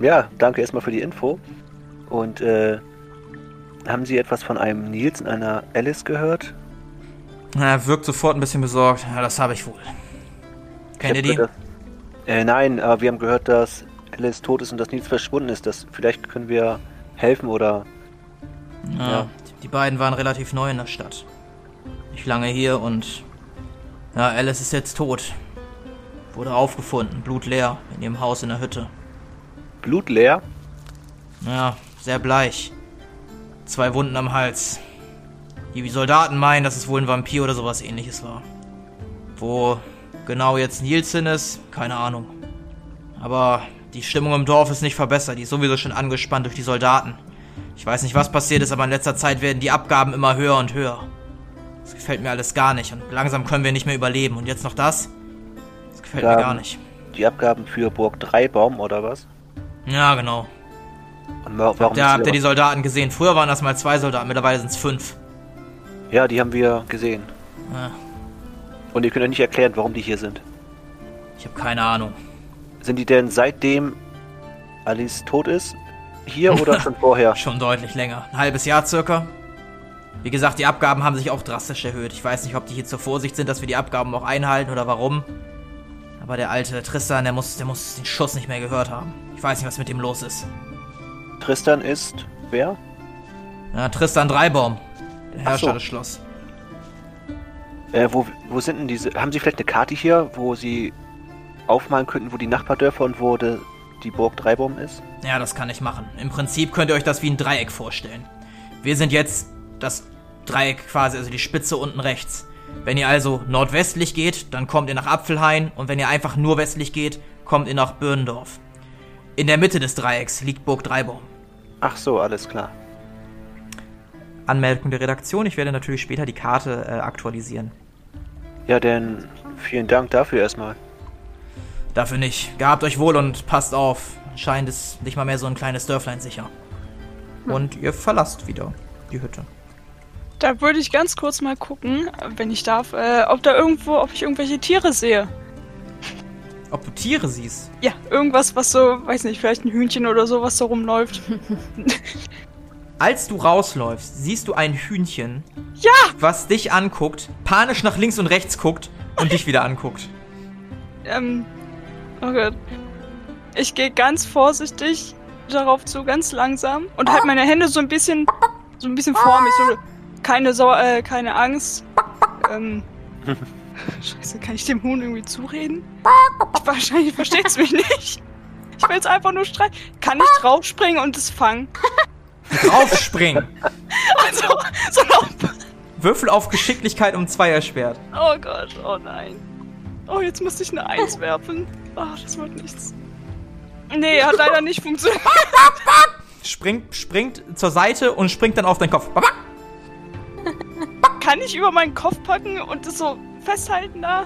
Speaker 5: ja, danke erstmal für die Info. Und äh, haben Sie etwas von einem Nils und einer Alice gehört?
Speaker 1: Er wirkt sofort ein bisschen besorgt. Ja, das habe ich wohl. Kennt ihr die?
Speaker 5: hab gehört, dass- Äh, nein, aber wir haben gehört, dass Alice tot ist und dass Nils verschwunden ist. Das, vielleicht können wir helfen oder.
Speaker 1: Ja,
Speaker 5: Ja.
Speaker 1: Die beiden waren relativ neu in der Stadt. Nicht lange hier und. Ja, Alice ist jetzt tot. Wurde aufgefunden, blutleer, in ihrem Haus in der Hütte.
Speaker 5: Blutleer?
Speaker 1: Ja, sehr bleich. Zwei Wunden am Hals. Die Soldaten meinen, dass es wohl ein Vampir oder sowas ähnliches war. Wo genau jetzt Nielsen ist, keine Ahnung. Aber die Stimmung im Dorf ist nicht verbessert, die ist sowieso schon angespannt durch die Soldaten. Ich weiß nicht, was passiert ist, aber in letzter Zeit werden die Abgaben immer höher und höher. Das gefällt mir alles gar nicht und langsam können wir nicht mehr überleben. Und jetzt noch das? Das gefällt mir
Speaker 5: Ja.
Speaker 1: gar nicht.
Speaker 5: Die Abgaben für Burg Dreibaum oder was?
Speaker 1: Ja, genau.
Speaker 5: Und wa- warum
Speaker 1: Da habt ihr die Soldaten gesehen. Früher waren das mal zwei Soldaten, mittlerweile sind es fünf.
Speaker 5: Ja, die haben wir gesehen.
Speaker 1: Ja.
Speaker 5: Und ihr könnt euch nicht erklären, warum die hier sind.
Speaker 1: Ich habe keine Ahnung.
Speaker 5: Sind die denn seitdem Alice tot ist hier oder schon vorher?
Speaker 1: Schon deutlich länger. Ein halbes Jahr circa. Wie gesagt, die Abgaben haben sich auch drastisch erhöht. Ich weiß nicht, ob die hier zur Vorsicht sind, dass wir die Abgaben auch einhalten oder warum. Aber der alte Tristan, der muss, der muss den Schuss nicht mehr gehört haben. Ich weiß nicht, was mit dem los ist.
Speaker 5: Tristan ist wer?
Speaker 1: Ja, Tristan Dreibaum. Der Herrscher
Speaker 5: so.
Speaker 1: des Schloss.
Speaker 5: Äh, wo, wo sind denn diese? Haben Sie vielleicht eine Karte hier, wo Sie aufmalen könnten, wo die Nachbardörfer und wo de, die Burg Dreibaum ist?
Speaker 1: Ja, das kann ich machen. Im Prinzip könnt ihr euch das wie ein Dreieck vorstellen. Wir sind jetzt das Dreieck quasi, also die Spitze unten rechts. Wenn ihr also nordwestlich geht, dann kommt ihr nach Apfelhain und wenn ihr einfach nur westlich geht, kommt ihr nach Birndorf. In der Mitte des Dreiecks liegt Burg Dreibaum.
Speaker 5: Ach so, alles klar.
Speaker 1: Anmerkung der Redaktion, ich werde natürlich später die Karte äh, aktualisieren.
Speaker 5: Ja, denn vielen Dank dafür erstmal.
Speaker 1: Dafür nicht. Gehabt euch wohl und passt auf. Anscheinend ist nicht mal mehr so ein kleines Dörflein sicher. Und ihr verlasst wieder die Hütte.
Speaker 4: Da würde ich ganz kurz mal gucken, wenn ich darf, äh, ob da irgendwo, ob ich irgendwelche Tiere sehe.
Speaker 1: Ob du Tiere siehst?
Speaker 4: Ja, irgendwas, was so, weiß nicht, vielleicht ein Hühnchen oder so, was da rumläuft.
Speaker 1: Als du rausläufst, siehst du ein Hühnchen,
Speaker 4: Ja!
Speaker 1: was dich anguckt, panisch nach links und rechts guckt und dich wieder anguckt.
Speaker 4: Ähm, oh Gott. Ich gehe ganz vorsichtig darauf zu, ganz langsam und halt meine Hände so ein bisschen, so ein bisschen vor mich, so keine Sau äh, keine Angst. Ähm, Scheiße, kann ich dem Huhn irgendwie zureden? Wahrscheinlich versteht es mich nicht. Ich will es einfach nur streicheln. Kann ich draufspringen und es fangen?
Speaker 1: Draufspringen!
Speaker 4: Also, so noch.
Speaker 1: Würfel auf Geschicklichkeit um zwei erschwert.
Speaker 4: Oh Gott, oh nein. Oh, jetzt musste ich eine Eins werfen. Ach, das wird nichts. Nee, hat leider nicht funktioniert.
Speaker 1: Springt, springt zur Seite und springt dann auf deinen Kopf.
Speaker 4: Kann ich über meinen Kopf packen und das so festhalten da?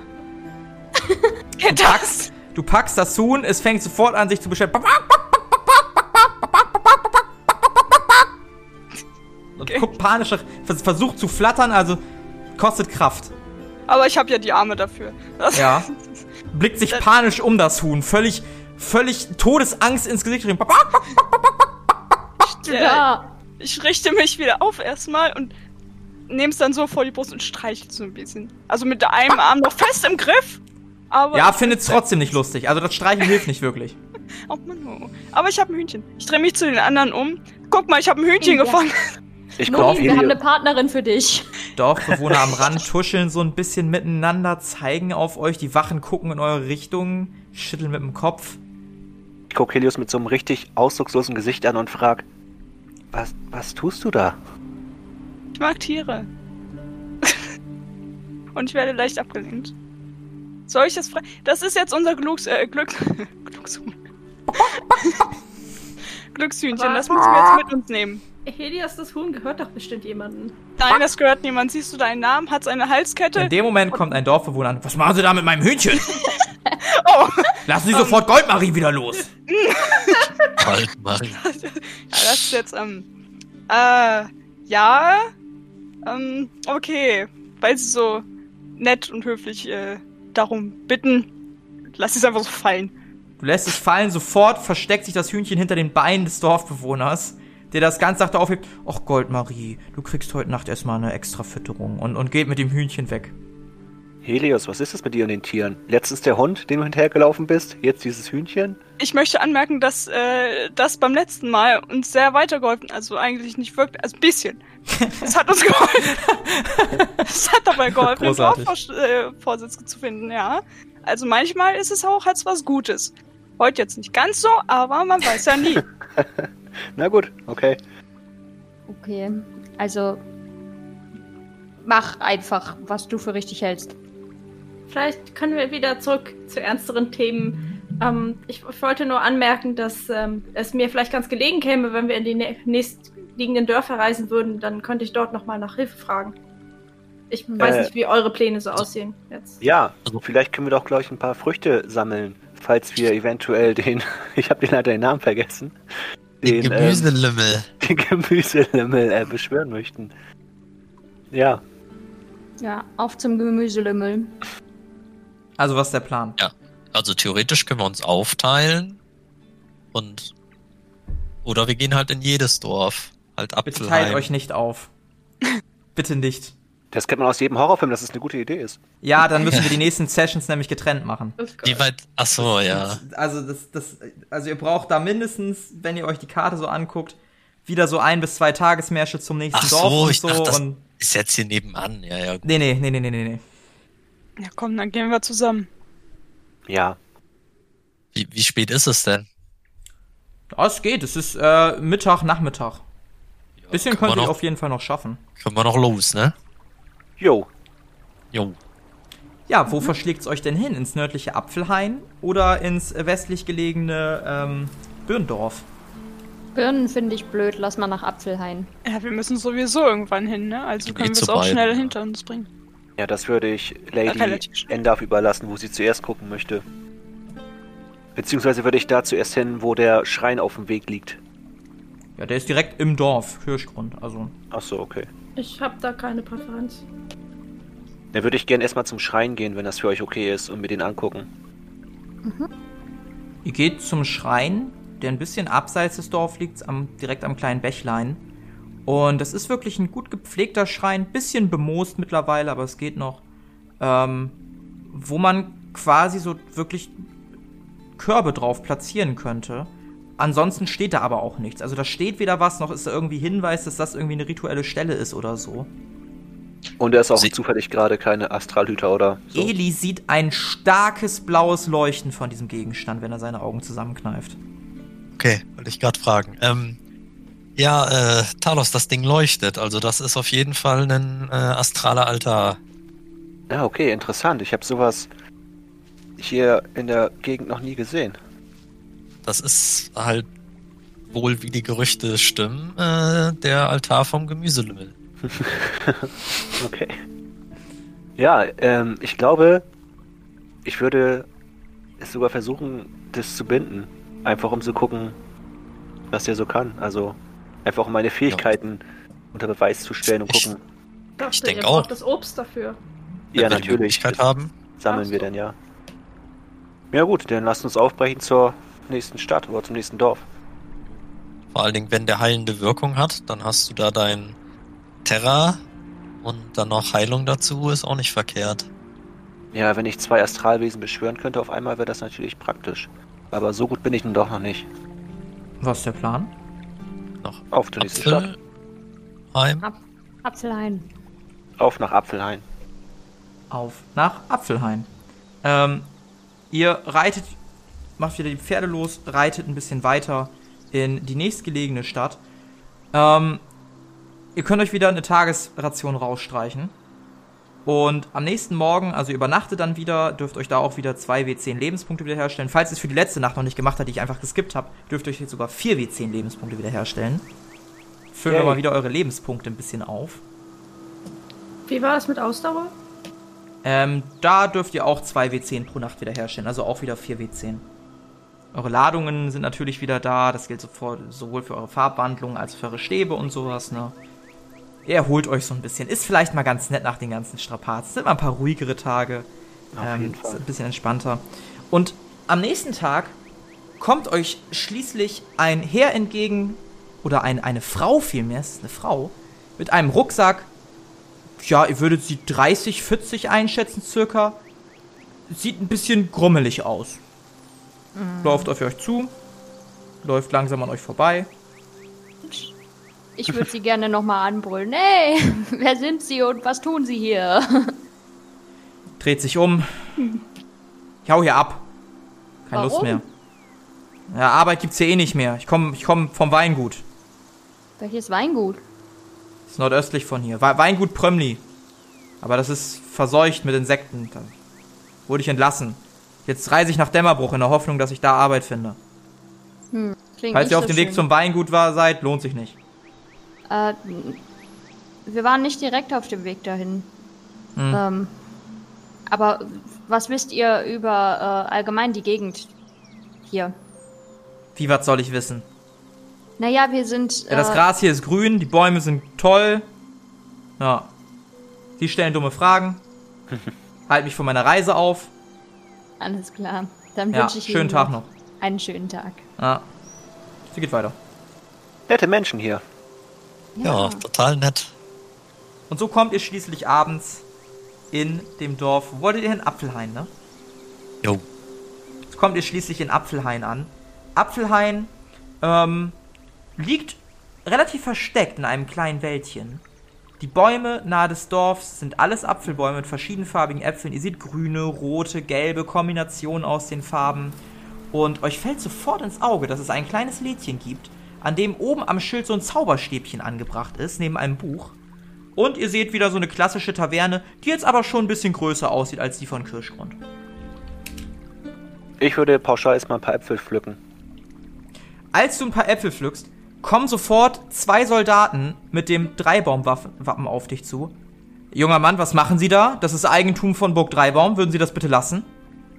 Speaker 4: Geht das?
Speaker 1: Du packst das Huhn, es fängt sofort an, sich zu beschäftigen. Und
Speaker 4: Okay.
Speaker 1: guckt panisch, versucht zu flattern, also kostet Kraft.
Speaker 4: Aber ich habe ja die Arme dafür. Das,
Speaker 1: Ja. Blickt sich panisch um das Huhn, völlig, völlig Todesangst ins Gesicht.
Speaker 4: äh,
Speaker 2: Ja.
Speaker 4: Ich richte mich wieder auf erstmal und nehme es dann so vor die Brust und streichel so ein bisschen. Also mit einem Arm noch fest im Griff. Aber
Speaker 1: Ja, findet's trotzdem nicht lustig. Also das Streicheln hilft nicht wirklich.
Speaker 4: Oh Mann, oh. Aber ich habe ein Hühnchen. Ich drehe mich zu den anderen um. Guck mal, ich habe ein Hühnchen
Speaker 2: Ja.
Speaker 4: gefangen.
Speaker 5: Ich gucke
Speaker 2: Wir haben eine Partnerin für dich.
Speaker 1: Dorfbewohner am Rand tuscheln so ein bisschen miteinander, zeigen auf euch. Die Wachen gucken in eure Richtung, schütteln mit dem Kopf.
Speaker 5: ich guck Helios mit so einem richtig ausdruckslosen Gesicht an und frag, was, was tust du da?
Speaker 4: Ich mag Tiere. und ich werde leicht abgelenkt. Soll ich das frei? Das ist jetzt unser Glücks äh, Glück. Glückshühnchen,
Speaker 6: Aber-
Speaker 4: das müssen wir jetzt mit uns nehmen.
Speaker 6: Helios, das Huhn gehört doch bestimmt jemandem.
Speaker 4: Nein, das gehört niemand. Siehst du deinen Namen? Hat seine Halskette?
Speaker 1: In dem Moment kommt ein Dorfbewohner an. Was machen Sie da mit meinem Hühnchen?
Speaker 4: Oh,
Speaker 1: Lassen Sie sofort Goldmarie wieder los.
Speaker 3: Halt, Marie.
Speaker 4: ja, das ist jetzt, ähm, äh, ja, ähm, okay. Weil sie so nett und höflich, äh, darum bitten, lass es einfach so fallen.
Speaker 1: Du lässt es fallen, sofort versteckt sich das Hühnchen hinter den Beinen des Dorfbewohners, der das ganz sachte aufhebt. Och Goldmarie, du kriegst heute Nacht erstmal eine extra Fütterung und, und geht mit dem Hühnchen weg.
Speaker 5: Helios, was ist das mit dir und den Tieren? Letztens der Hund, dem du hinterhergelaufen bist, jetzt dieses Hühnchen?
Speaker 4: Ich möchte anmerken, dass äh, das beim letzten Mal uns sehr weitergeholfen, also eigentlich nicht wirklich, also ein bisschen. Es hat uns geholfen. Es hat dabei geholfen, den
Speaker 1: Großartig.
Speaker 4: Dorfvors äh, Vorsitz zu finden, ja. Also manchmal ist es auch als was Gutes. Heute jetzt nicht ganz so, aber man weiß ja nie.
Speaker 5: Na gut, okay.
Speaker 2: Okay, also mach einfach, was du für richtig hältst.
Speaker 6: Vielleicht können wir wieder zurück zu ernsteren Themen. Ähm, ich, ich wollte nur anmerken, dass ähm, es mir vielleicht ganz gelegen käme, wenn wir in die nä- nächstliegenden Dörfer reisen würden, dann könnte ich dort nochmal nach Hilfe fragen. Ich weiß
Speaker 5: Äh.
Speaker 6: nicht, wie eure Pläne so aussehen jetzt.
Speaker 5: Ja,
Speaker 3: Also-
Speaker 5: vielleicht können wir doch gleich ein paar Früchte sammeln, falls wir eventuell den, ich habe den leider den Namen vergessen,
Speaker 3: Den
Speaker 5: den,
Speaker 3: Gemüselümmel.
Speaker 5: ähm, den Gemüselümmel äh, beschwören möchten. Ja,
Speaker 2: Ja, auf zum Gemüselümmel.
Speaker 1: Also was ist der Plan?
Speaker 3: Also theoretisch können wir uns aufteilen und oder wir gehen halt in jedes Dorf. Halt
Speaker 1: Bitte teilt euch nicht auf. Bitte nicht.
Speaker 5: Das kennt man aus jedem Horrorfilm, dass es eine gute Idee ist.
Speaker 1: Ja, dann müssen wir die nächsten Sessions nämlich getrennt machen.
Speaker 3: Wie weit? Ach so, ja.
Speaker 1: Also das, das, also ihr braucht da mindestens, wenn ihr euch die Karte so anguckt, wieder so ein bis zwei Tagesmärsche zum nächsten
Speaker 3: Ach
Speaker 1: Dorf
Speaker 3: so,
Speaker 1: und
Speaker 3: ich
Speaker 1: so
Speaker 3: dachte, das
Speaker 1: und
Speaker 3: ist jetzt hier nebenan. Ja, ja.
Speaker 1: nee, nee, nee, nee, nee, nee, nee.
Speaker 4: Ja, komm, dann gehen wir zusammen.
Speaker 5: Ja,
Speaker 3: Wie, wie spät ist es denn?
Speaker 1: Ja, es geht. Es ist äh, Mittag, Nachmittag. Bisschen
Speaker 3: können wir
Speaker 1: könnt ihr auf jeden Fall noch schaffen.
Speaker 3: Können wir noch los, ne?
Speaker 5: Jo,
Speaker 3: Jo.
Speaker 1: Ja, wo verschlägt's euch denn hin? Ins nördliche Apfelhain oder ins westlich gelegene ähm, Birndorf?
Speaker 2: Birnen finde ich blöd, lass mal nach Apfelhain.
Speaker 4: Ja, wir müssen sowieso irgendwann hin, ne? Also können wir es auch schnell hinter uns bringen.
Speaker 5: Ja, das würde ich Lady. Endorf überlassen, wo sie zuerst gucken möchte. Beziehungsweise würde ich da zuerst hin, wo der Schrein auf dem Weg liegt.
Speaker 1: Ja, der ist direkt im Dorf, Hirschgrund. Also,
Speaker 5: Ach so, okay.
Speaker 6: Ich habe da keine Präferenz.
Speaker 5: Dann würde ich gern erstmal zum Schrein gehen, wenn das für euch okay ist und mir den angucken.
Speaker 1: ihr geht zum Schrein, der ein bisschen abseits des Dorfs liegt, am, direkt am kleinen Bächlein. Und das ist wirklich ein gut gepflegter Schrein, bisschen bemoost mittlerweile, aber es geht noch. Ähm, wo man quasi so wirklich Körbe drauf platzieren könnte. Ansonsten steht da aber auch nichts. Also da steht weder was, noch ist da irgendwie Hinweis, dass das irgendwie eine rituelle Stelle ist oder so.
Speaker 5: Und da ist auch
Speaker 3: Sie-
Speaker 5: zufällig gerade keine Astralhüter oder so.
Speaker 1: Eli sieht ein starkes blaues Leuchten von diesem Gegenstand, wenn er seine Augen zusammenkneift.
Speaker 3: Okay, wollte ich gerade fragen. Ähm, ja, äh, Talos, das Ding leuchtet. Also das ist auf jeden Fall ein äh, astraler Altar.
Speaker 5: Ja, okay, interessant. Ich habe sowas hier in der Gegend noch nie gesehen.
Speaker 3: Das ist halt wohl, wie die Gerüchte stimmen, äh, der Altar vom Gemüselümmel.
Speaker 5: Okay. Ja, ähm, ich glaube, ich würde es sogar versuchen, das zu binden. Einfach um zu gucken, was der so kann. Also einfach um meine Fähigkeiten unter Beweis zu stellen und
Speaker 3: Ich-
Speaker 5: gucken.
Speaker 6: Dachte,
Speaker 3: Ich denk
Speaker 6: ihr
Speaker 3: auch.
Speaker 6: das Obst dafür.
Speaker 3: Wenn
Speaker 5: Ja,
Speaker 3: wir die
Speaker 5: natürlich.
Speaker 3: Möglichkeit haben.
Speaker 5: Sammeln
Speaker 6: Ach
Speaker 5: wir
Speaker 6: so.
Speaker 5: dann ja. Ja gut, dann lasst uns aufbrechen zur nächsten Stadt oder zum nächsten Dorf.
Speaker 3: Vor allen Dingen, wenn der heilende Wirkung hat, dann hast du da dein Terra und dann noch Heilung dazu, ist auch nicht verkehrt.
Speaker 5: Ja, wenn ich zwei Astralwesen beschwören könnte auf einmal, wäre das natürlich praktisch. Aber so gut bin ich nun doch noch nicht.
Speaker 1: Was ist der Plan?
Speaker 3: Noch
Speaker 5: Auf zur nächsten Stadt.
Speaker 3: Apfelheim.
Speaker 2: Ap Apfelhain.
Speaker 5: Auf nach Apfelhain.
Speaker 1: Auf nach Apfelhain. Ähm, ihr reitet, macht wieder die Pferde los, reitet ein bisschen weiter in die nächstgelegene Stadt. Ähm, ihr könnt euch wieder eine Tagesration rausstreichen. Und am nächsten Morgen, also übernachtet dann wieder, dürft euch da auch wieder 2 W10 Lebenspunkte wiederherstellen. Falls ihr es für die letzte Nacht noch nicht gemacht habt, die ich einfach geskippt habe, dürft ihr euch jetzt sogar 4 W10 Lebenspunkte wiederherstellen. Füllen wir mal wieder eure Lebenspunkte ein bisschen auf.
Speaker 6: Wie war das mit Ausdauer?
Speaker 1: Ähm, da dürft ihr auch 2 W10 pro Nacht wiederherstellen, also auch wieder 4 W10. Eure Ladungen sind natürlich wieder da, das gilt sofort, sowohl für eure Farbwandlung als auch für eure Stäbe und sowas, ne? Ihr erholt euch so ein bisschen. Ist vielleicht mal ganz nett nach den ganzen Strapazen. Sind mal ein paar ruhigere Tage. Ähm. Ein bisschen entspannter. Und am nächsten Tag kommt euch schließlich ein Herr entgegen, oder ein, eine Frau vielmehr, es ist eine Frau, mit einem Rucksack, ja, ihr würdet sie 30, 40 einschätzen circa. Sieht ein bisschen grummelig aus. Läuft auf euch zu, läuft langsam an euch vorbei.
Speaker 2: Ich würde sie gerne nochmal anbrüllen. Hey, wer sind Sie und was tun Sie hier?
Speaker 1: dreht sich um. Ich hau hier ab. Keine Lust
Speaker 2: Warum?
Speaker 1: mehr. Ja, Arbeit gibt's hier eh nicht mehr. Ich komme ich komm vom Weingut.
Speaker 2: Welches Weingut?
Speaker 1: ist nordöstlich von hier. We- Weingut Prömli. Aber das ist verseucht mit Insekten. Da wurde ich entlassen. Jetzt reise ich nach Dämmerbruch in der Hoffnung, dass ich da Arbeit finde.
Speaker 2: Klingt
Speaker 1: Falls ihr auf
Speaker 2: so
Speaker 1: dem Weg
Speaker 2: schön.
Speaker 1: zum Weingut war, seid, lohnt sich nicht.
Speaker 2: Äh, wir waren nicht direkt auf dem Weg dahin.
Speaker 1: Hm.
Speaker 2: Ähm, aber was wisst ihr über äh, allgemein die Gegend hier?
Speaker 1: Wie, was soll ich wissen?
Speaker 2: Naja, wir sind.
Speaker 1: Ja, das
Speaker 2: äh,
Speaker 1: Gras hier ist grün, die Bäume sind toll. Ja. Sie stellen dumme Fragen. halt mich von meiner Reise auf.
Speaker 2: Alles klar. Dann
Speaker 1: Ja,
Speaker 2: wünsche ich
Speaker 1: schönen
Speaker 2: Ihnen
Speaker 1: Tag noch.
Speaker 2: einen schönen Tag.
Speaker 1: Ja. Sie geht weiter.
Speaker 5: Nette Menschen hier.
Speaker 3: Ja, total nett.
Speaker 1: Und so kommt ihr schließlich abends in dem Dorf. Wo wolltet ihr hin? Apfelhain, ne?
Speaker 3: Jo.
Speaker 1: Jetzt kommt ihr schließlich in Apfelhain an. Apfelhain ähm, liegt relativ versteckt in einem kleinen Wäldchen. Die Bäume nahe des Dorfs sind alles Apfelbäume mit verschiedenfarbigen Äpfeln. Ihr seht grüne, rote, gelbe Kombinationen aus den Farben. Und euch fällt sofort ins Auge, dass es ein kleines Lädchen gibt, an dem oben am Schild so ein Zauberstäbchen angebracht ist, neben einem Buch. Und ihr seht wieder so eine klassische Taverne, die jetzt aber schon ein bisschen größer aussieht als die von Kirschgrund.
Speaker 5: Ich würde pauschal erstmal ein paar Äpfel pflücken.
Speaker 1: Als du ein paar Äpfel pflückst, kommen sofort zwei Soldaten mit dem Dreibaumwappen auf dich zu. Junger Mann, was machen Sie da? Das ist Eigentum von Burg Dreibaum. Würden Sie das bitte lassen?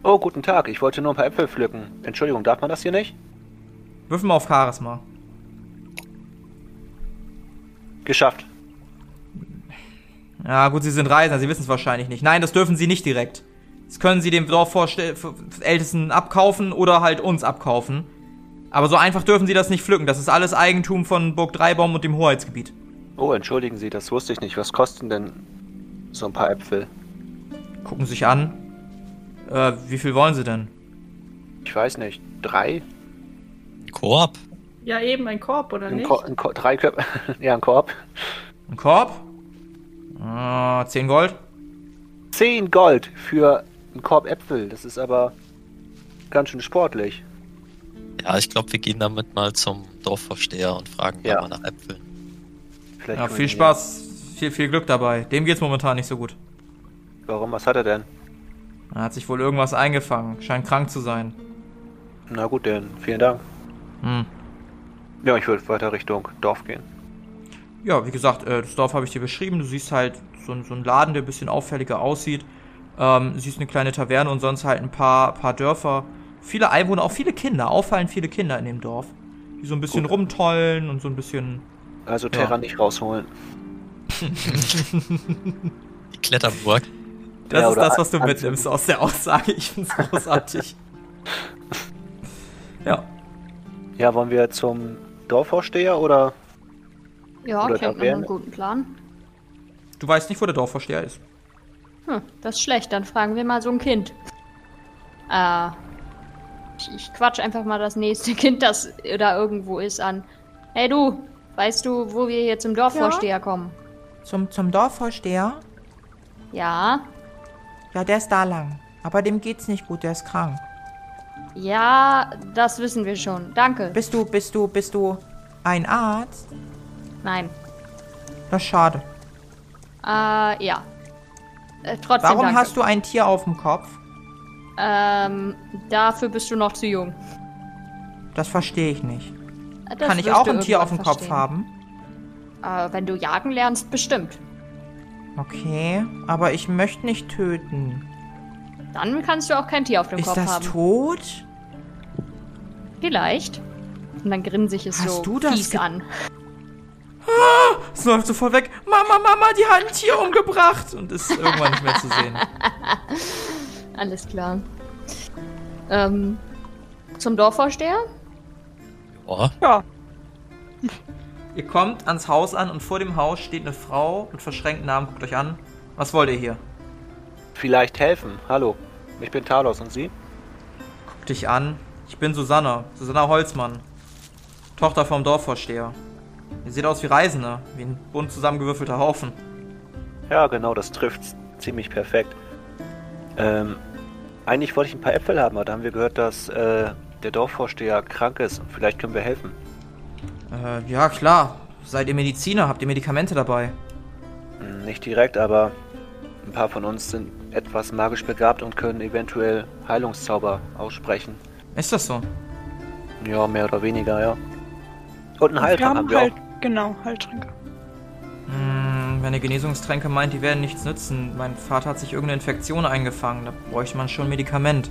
Speaker 5: Oh, guten Tag. Ich wollte nur ein paar Äpfel pflücken. Entschuldigung, darf man das hier nicht?
Speaker 1: Würfen wir auf Charisma.
Speaker 5: Geschafft.
Speaker 1: Ja, gut, Sie sind Reisender, Sie wissen es wahrscheinlich nicht. Nein, das dürfen Sie nicht direkt. Das können Sie dem Dorfältesten abkaufen oder halt uns abkaufen. Aber so einfach dürfen Sie das nicht pflücken. Das ist alles Eigentum von Burg Dreibaum und dem Hoheitsgebiet.
Speaker 5: Oh, entschuldigen Sie, das wusste ich nicht. Was kosten denn so ein paar Äpfel?
Speaker 1: Gucken Sie sich an. Äh, wie viel wollen Sie denn?
Speaker 5: Ich weiß nicht. Drei?
Speaker 3: Koop.
Speaker 6: Ja, eben ein Korb, oder
Speaker 5: Ein
Speaker 6: nicht?
Speaker 5: Ko ein Ko drei Köpfe? ja, ein Korb.
Speaker 1: Ein Korb? Ah, 10 Gold?
Speaker 5: Zehn Gold für einen Korb Äpfel. Das ist aber ganz schön sportlich.
Speaker 3: Ja, ich glaube, wir gehen damit mal zum Dorfvorsteher und fragen
Speaker 5: Ja.
Speaker 3: mal nach Äpfeln.
Speaker 5: Vielleicht
Speaker 1: Ja, viel Spaß, viel, viel Glück dabei. Dem geht's momentan nicht so gut.
Speaker 5: Warum? Was hat er denn?
Speaker 1: Er hat sich wohl irgendwas eingefangen. Scheint krank zu sein.
Speaker 5: Na gut, denn vielen Dank.
Speaker 1: Hm.
Speaker 5: Ja, ich würde weiter Richtung Dorf gehen.
Speaker 1: Ja, wie gesagt, äh, das Dorf habe ich dir beschrieben. Du siehst halt so, ein- so einen Laden, der ein bisschen auffälliger aussieht. Ähm, du siehst eine kleine Taverne und sonst halt ein paar, paar Dörfer. Viele Einwohner, auch viele Kinder, auffallend viele Kinder in dem Dorf. Die so ein bisschen
Speaker 5: Gut.
Speaker 1: rumtollen und so ein bisschen.
Speaker 5: Also Terra
Speaker 1: Ja.
Speaker 5: nicht rausholen.
Speaker 3: Die Kletterburg.
Speaker 1: Das
Speaker 5: Ja,
Speaker 1: ist das, was du mitnimmst aus der Aussage. Ich find's großartig. ja.
Speaker 5: Ja, wollen wir zum Dorfvorsteher oder?
Speaker 2: Ja,
Speaker 5: Oder
Speaker 2: klingt nach einem guten Plan.
Speaker 1: Du weißt nicht, wo der Dorfvorsteher ist.
Speaker 2: Hm, das ist schlecht. Dann fragen wir mal so ein Kind. Äh, ich, ich quatsch einfach mal das nächste Kind, das da irgendwo ist, an. Hey du, weißt du, wo wir hier zum Dorfvorsteher kommen?
Speaker 7: Zum, zum Dorfvorsteher?
Speaker 2: Ja,
Speaker 7: Ja, der ist da lang. Aber dem geht's nicht gut, der ist krank.
Speaker 2: ja, das wissen wir schon. Danke.
Speaker 7: Bist du, bist du, bist du ein Arzt?
Speaker 2: Nein.
Speaker 7: Das ist schade.
Speaker 2: Äh, ja. Äh, trotzdem
Speaker 7: Warum
Speaker 2: danke.
Speaker 7: hast du ein Tier auf dem Kopf?
Speaker 2: Ähm, dafür bist du noch zu jung.
Speaker 7: Das verstehe ich nicht.
Speaker 2: Das
Speaker 7: Kann ich auch ein Tier auf dem Kopf haben?
Speaker 2: Äh, wenn du jagen lernst, bestimmt.
Speaker 7: Okay, aber ich möchte nicht töten.
Speaker 2: Dann kannst du auch kein Tier auf dem
Speaker 7: Ist
Speaker 2: Kopf
Speaker 7: das
Speaker 2: haben.
Speaker 7: tot?
Speaker 2: Vielleicht. Und dann grinsen sich es
Speaker 7: Hast
Speaker 2: so
Speaker 7: du das
Speaker 2: fies an.
Speaker 1: Es läuft so voll weg. Mama, Mama, die hat ein Tier umgebracht. Und ist irgendwann nicht mehr zu sehen.
Speaker 2: Alles klar. Ähm, zum Dorfvorsteher?
Speaker 3: Ja,
Speaker 4: Ja,
Speaker 1: Ihr kommt ans Haus an und vor dem Haus steht eine Frau mit verschränkten Armen. Guckt euch an. Was wollt ihr hier?
Speaker 5: Vielleicht helfen. Hallo, ich bin Talos und Sie?
Speaker 1: Guck dich an. Ich bin Susanna. Susanna Holzmann. Tochter vom Dorfvorsteher. Ihr seht aus wie Reisende. Wie ein bunt zusammengewürfelter Haufen.
Speaker 5: Ja, genau, das trifft ziemlich perfekt. Ähm, eigentlich wollte ich ein paar Äpfel haben, aber da haben wir gehört, dass äh, der Dorfvorsteher krank ist. Vielleicht können wir helfen.
Speaker 1: Äh, ja, klar. Seid ihr Mediziner? Habt ihr Medikamente dabei?
Speaker 5: Hm, Nicht direkt, aber ein paar von uns sind etwas magisch begabt und können eventuell Heilungszauber aussprechen.
Speaker 1: Ist das so?
Speaker 5: Ja, mehr oder weniger, ja. Und einen
Speaker 4: wir
Speaker 5: Heiltrank haben,
Speaker 4: haben
Speaker 5: wir
Speaker 4: halt,
Speaker 5: auch.
Speaker 4: genau, Heiltränke.
Speaker 1: Ihr Genesungstränke meint, die werden nichts nützen. Mein Vater hat sich irgendeine Infektion eingefangen. Da bräuchte man schon ein Medikament.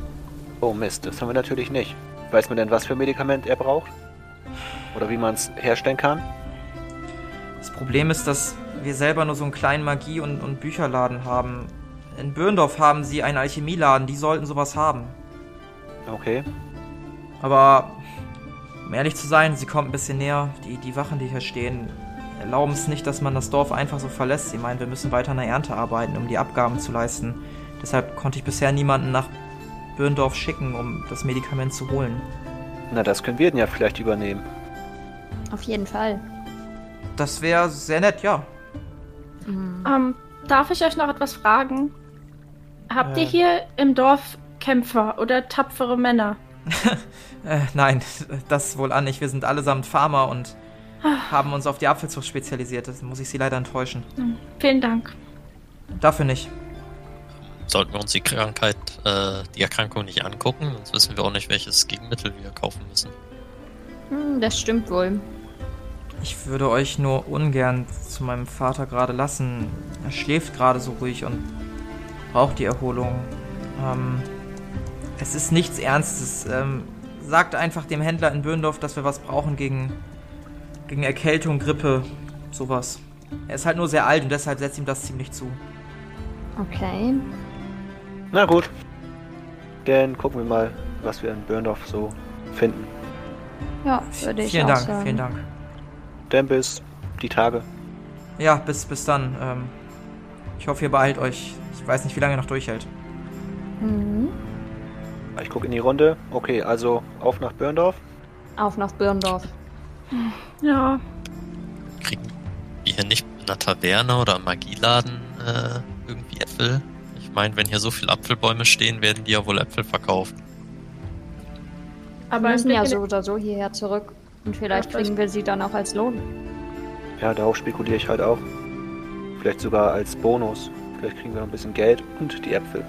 Speaker 5: Oh Mist, das haben wir natürlich nicht. Weiß man denn, was für Medikament er braucht? Oder wie man es herstellen kann?
Speaker 1: Das Problem ist, dass wir selber nur so einen kleinen Magie- und, und Bücherladen haben. In Bürndorf haben sie einen Alchemieladen, die sollten sowas haben.
Speaker 5: Okay.
Speaker 1: Aber um ehrlich zu sein, sie kommt ein bisschen näher. Die, die Wachen, die hier stehen, erlauben es nicht, dass man das Dorf einfach so verlässt. Sie meinen, wir müssen weiter an der Ernte arbeiten, um die Abgaben zu leisten. Deshalb konnte ich bisher niemanden nach Bürndorf schicken, um das Medikament zu holen.
Speaker 5: Na, das können wir denn ja vielleicht übernehmen.
Speaker 2: Auf jeden Fall.
Speaker 1: Das wäre sehr nett, ja.
Speaker 6: Ähm, darf ich euch noch etwas fragen? Habt
Speaker 1: Äh.
Speaker 6: ihr hier im Dorf Kämpfer oder tapfere Männer?
Speaker 1: Äh, nein, das wohl an nicht. Wir sind allesamt Farmer und haben uns auf die Apfelzucht spezialisiert. Das muss ich Sie leider enttäuschen.
Speaker 6: Vielen Dank.
Speaker 1: Dafür nicht.
Speaker 3: sollten wir uns die Krankheit, äh, die Erkrankung nicht angucken, sonst wissen wir auch nicht, welches Gegenmittel wir kaufen müssen.
Speaker 2: Hm, das stimmt wohl.
Speaker 1: Ich würde euch nur ungern zu meinem Vater gerade lassen. Er schläft gerade so ruhig und braucht die Erholung. Ähm, es ist nichts Ernstes. Ähm, sagt einfach dem Händler in Böndorf, dass wir was brauchen gegen, gegen Erkältung, Grippe, sowas. Er ist halt nur sehr alt und deshalb setzt ihm das ziemlich zu.
Speaker 2: Okay.
Speaker 5: Na gut. Dann gucken wir mal, was wir in Burndorf so finden.
Speaker 2: Ja, würde ich
Speaker 1: vielen
Speaker 2: auch
Speaker 1: Dank,
Speaker 2: sagen.
Speaker 1: vielen Dank.
Speaker 5: Dann bis die Tage.
Speaker 1: Ja, bis, bis dann. Ähm, ich hoffe, ihr beeilt euch. Ich weiß nicht, wie lange ihr noch durchhält.
Speaker 2: Mhm.
Speaker 5: Ich gucke in die Runde. Okay, also auf nach Burndorf.
Speaker 2: Auf nach Birndorf.
Speaker 6: Ja,
Speaker 3: Kriegen wir hier nicht in einer Taverne oder im Magieladen äh, irgendwie Äpfel? Ich meine, wenn hier so viele Apfelbäume stehen, werden die ja wohl Äpfel verkaufen.
Speaker 2: Wir
Speaker 6: aber
Speaker 2: müssen
Speaker 6: im
Speaker 2: ja so oder so hierher zurück. Und vielleicht
Speaker 6: Ja,
Speaker 2: kriegen wir sie dann auch als Lohn.
Speaker 5: Ja, darauf spekuliere ich halt auch. Vielleicht sogar als Bonus. Vielleicht kriegen wir noch ein bisschen Geld und die Äpfel.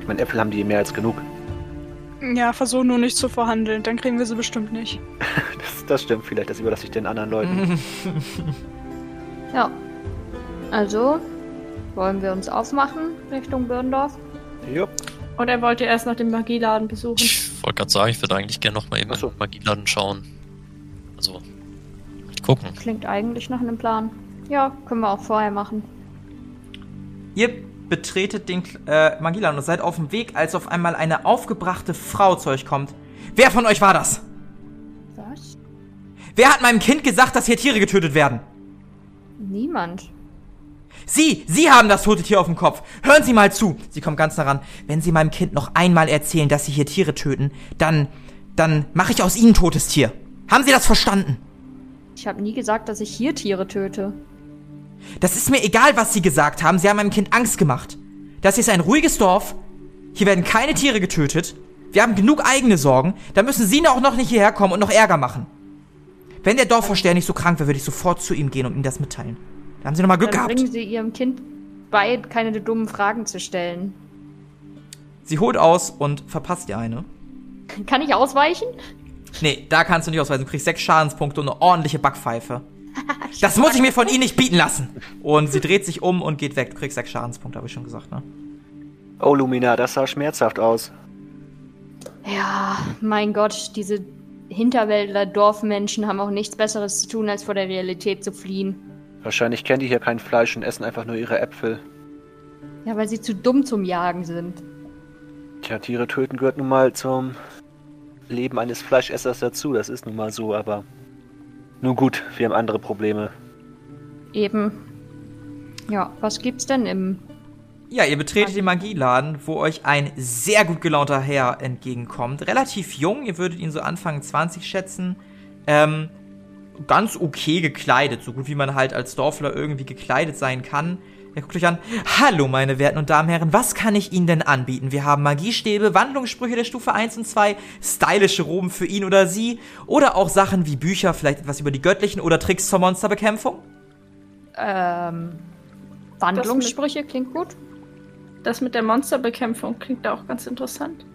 Speaker 5: Ich meine, Äpfel haben die mehr als genug.
Speaker 4: Ja, versuch nur nicht zu verhandeln, dann kriegen wir sie bestimmt nicht.
Speaker 5: Das, das stimmt vielleicht, das überlasse ich den anderen Leuten.
Speaker 2: Ja. Also, wollen wir uns aufmachen Richtung Birndorf?
Speaker 5: Jupp.
Speaker 6: Oder wollt ihr erst noch den Magieladen besuchen?
Speaker 3: Ich wollte gerade sagen, ich würde eigentlich gerne noch mal eben
Speaker 5: so.
Speaker 3: in den Magieladen schauen. Also, gucken.
Speaker 2: Klingt eigentlich nach einem Plan. Ja, können wir auch vorher machen.
Speaker 1: Ihr betretet den äh, Magilan und seid auf dem Weg, als auf einmal eine aufgebrachte Frau zu euch kommt. Wer von euch war das?
Speaker 2: Was?
Speaker 1: Wer hat meinem Kind gesagt, dass hier Tiere getötet werden?
Speaker 2: Niemand.
Speaker 1: Sie, Sie haben das tote Tier auf dem Kopf. Hören Sie mal zu. Sie kommt ganz nah ran. Wenn Sie meinem Kind noch einmal erzählen, dass Sie hier Tiere töten, dann, dann mache ich aus Ihnen totes Tier. Haben Sie das verstanden?
Speaker 2: Ich habe nie gesagt, dass ich hier Tiere töte.
Speaker 1: Das ist mir egal, was Sie gesagt haben. Sie haben meinem Kind Angst gemacht. Das hier ist ein ruhiges Dorf. Hier werden keine Tiere getötet. Wir haben genug eigene Sorgen. Da müssen Sie auch noch nicht hierher kommen und noch Ärger machen. Wenn der Dorfvorsteher nicht so krank wäre, würde ich sofort zu ihm gehen und ihm das mitteilen. Da haben Sie noch mal Glück
Speaker 2: Dann
Speaker 1: gehabt.
Speaker 2: bringen Sie Ihrem Kind bei, keine dummen Fragen zu stellen.
Speaker 1: Sie holt aus und verpasst ihr eine.
Speaker 2: Kann ich ausweichen?
Speaker 1: Nee, da kannst du nicht ausweisen. Du kriegst sechs Schadenspunkte und eine ordentliche Backpfeife. Das muss ich mir von Ihnen nicht bieten lassen. Und sie dreht sich um und geht weg. Du kriegst sechs Schadenspunkte, habe ich schon gesagt, ne?
Speaker 5: Oh, Lumina, das sah schmerzhaft aus.
Speaker 2: Ja, mein Gott, diese Hinterwäldler Dorfmenschen haben auch nichts Besseres zu tun, als vor der Realität zu fliehen.
Speaker 5: Wahrscheinlich kennen die hier kein Fleisch und essen einfach nur ihre Äpfel.
Speaker 2: Ja, weil sie zu dumm zum Jagen sind.
Speaker 5: Tja, Tiere töten gehört nun mal zum Leben eines Fleischessers dazu. Das ist nun mal so, aber. Nun gut, wir haben andere Probleme.
Speaker 2: Eben. Ja, was gibt's denn im.
Speaker 1: Ja, ihr betretet den Magieladen, wo euch ein sehr gut gelaunter Herr entgegenkommt. Relativ jung, ihr würdet ihn so Anfang 20 schätzen. Ähm, ganz okay gekleidet, so gut wie man halt als Dorfler irgendwie gekleidet sein kann. Er guckt euch an. Hallo, meine werten und Damen Herren, was kann ich Ihnen denn anbieten? Wir haben Magiestäbe, Wandlungssprüche der Stufe 1 und 2, stylische Roben für ihn oder sie oder auch Sachen wie Bücher, vielleicht etwas über die Göttlichen oder Tricks zur Monsterbekämpfung.
Speaker 2: Ähm. Wandlungssprüche klingt gut.
Speaker 6: Das mit der Monsterbekämpfung klingt auch ganz interessant.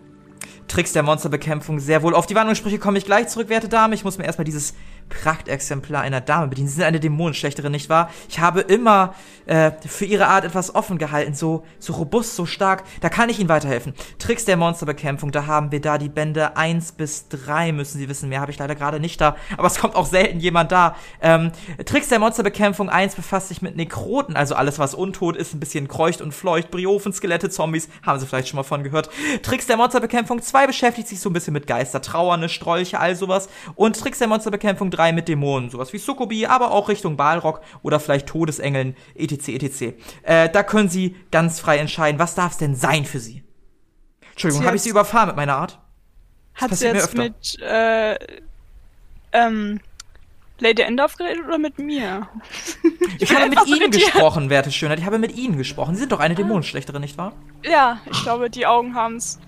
Speaker 1: Tricks der Monsterbekämpfung sehr wohl. Auf die Wandlungssprüche komme ich gleich zurück, werte Dame. Ich muss mir erstmal dieses Prachtexemplar einer Dame bedienen. Sie sind eine Dämonenschlechterin, nicht wahr? Ich habe immer äh, für ihre Art etwas offen gehalten, so, so robust, so stark. Da kann ich Ihnen weiterhelfen. Tricks der Monsterbekämpfung, da haben wir da die Bände 1 bis 3, müssen Sie wissen. Mehr habe ich leider gerade nicht da. Aber es kommt auch selten jemand da. Ähm, Tricks der Monsterbekämpfung 1 befasst sich mit Nekroten, also alles, was untot ist, ein bisschen kreucht und fleucht. Briofen, Skelette, Zombies, haben Sie vielleicht schon mal von gehört. Tricks der Monsterbekämpfung 2 beschäftigt sich so ein bisschen mit Geister, Trauernde, Strolche, all sowas. Und Tricks der Monsterbekämpfung 3 mit Dämonen, sowas wie Sukubi, aber auch Richtung Balrog oder vielleicht Todesengeln, etc., etc. Äh, da können Sie ganz frei entscheiden, was darf es denn sein für Sie? Entschuldigung, habe ich Sie überfahren mit meiner Art?
Speaker 4: Hat sie jetzt mit äh, ähm, Lady Endorf geredet oder mit mir?
Speaker 1: Ich habe mit Ihnen
Speaker 4: irritiert.
Speaker 1: gesprochen, werte Schönheit. Ich habe mit Ihnen gesprochen. Sie sind doch eine Dämonenschlechterin, nicht wahr?
Speaker 4: Ja, ich glaube, die Augen haben es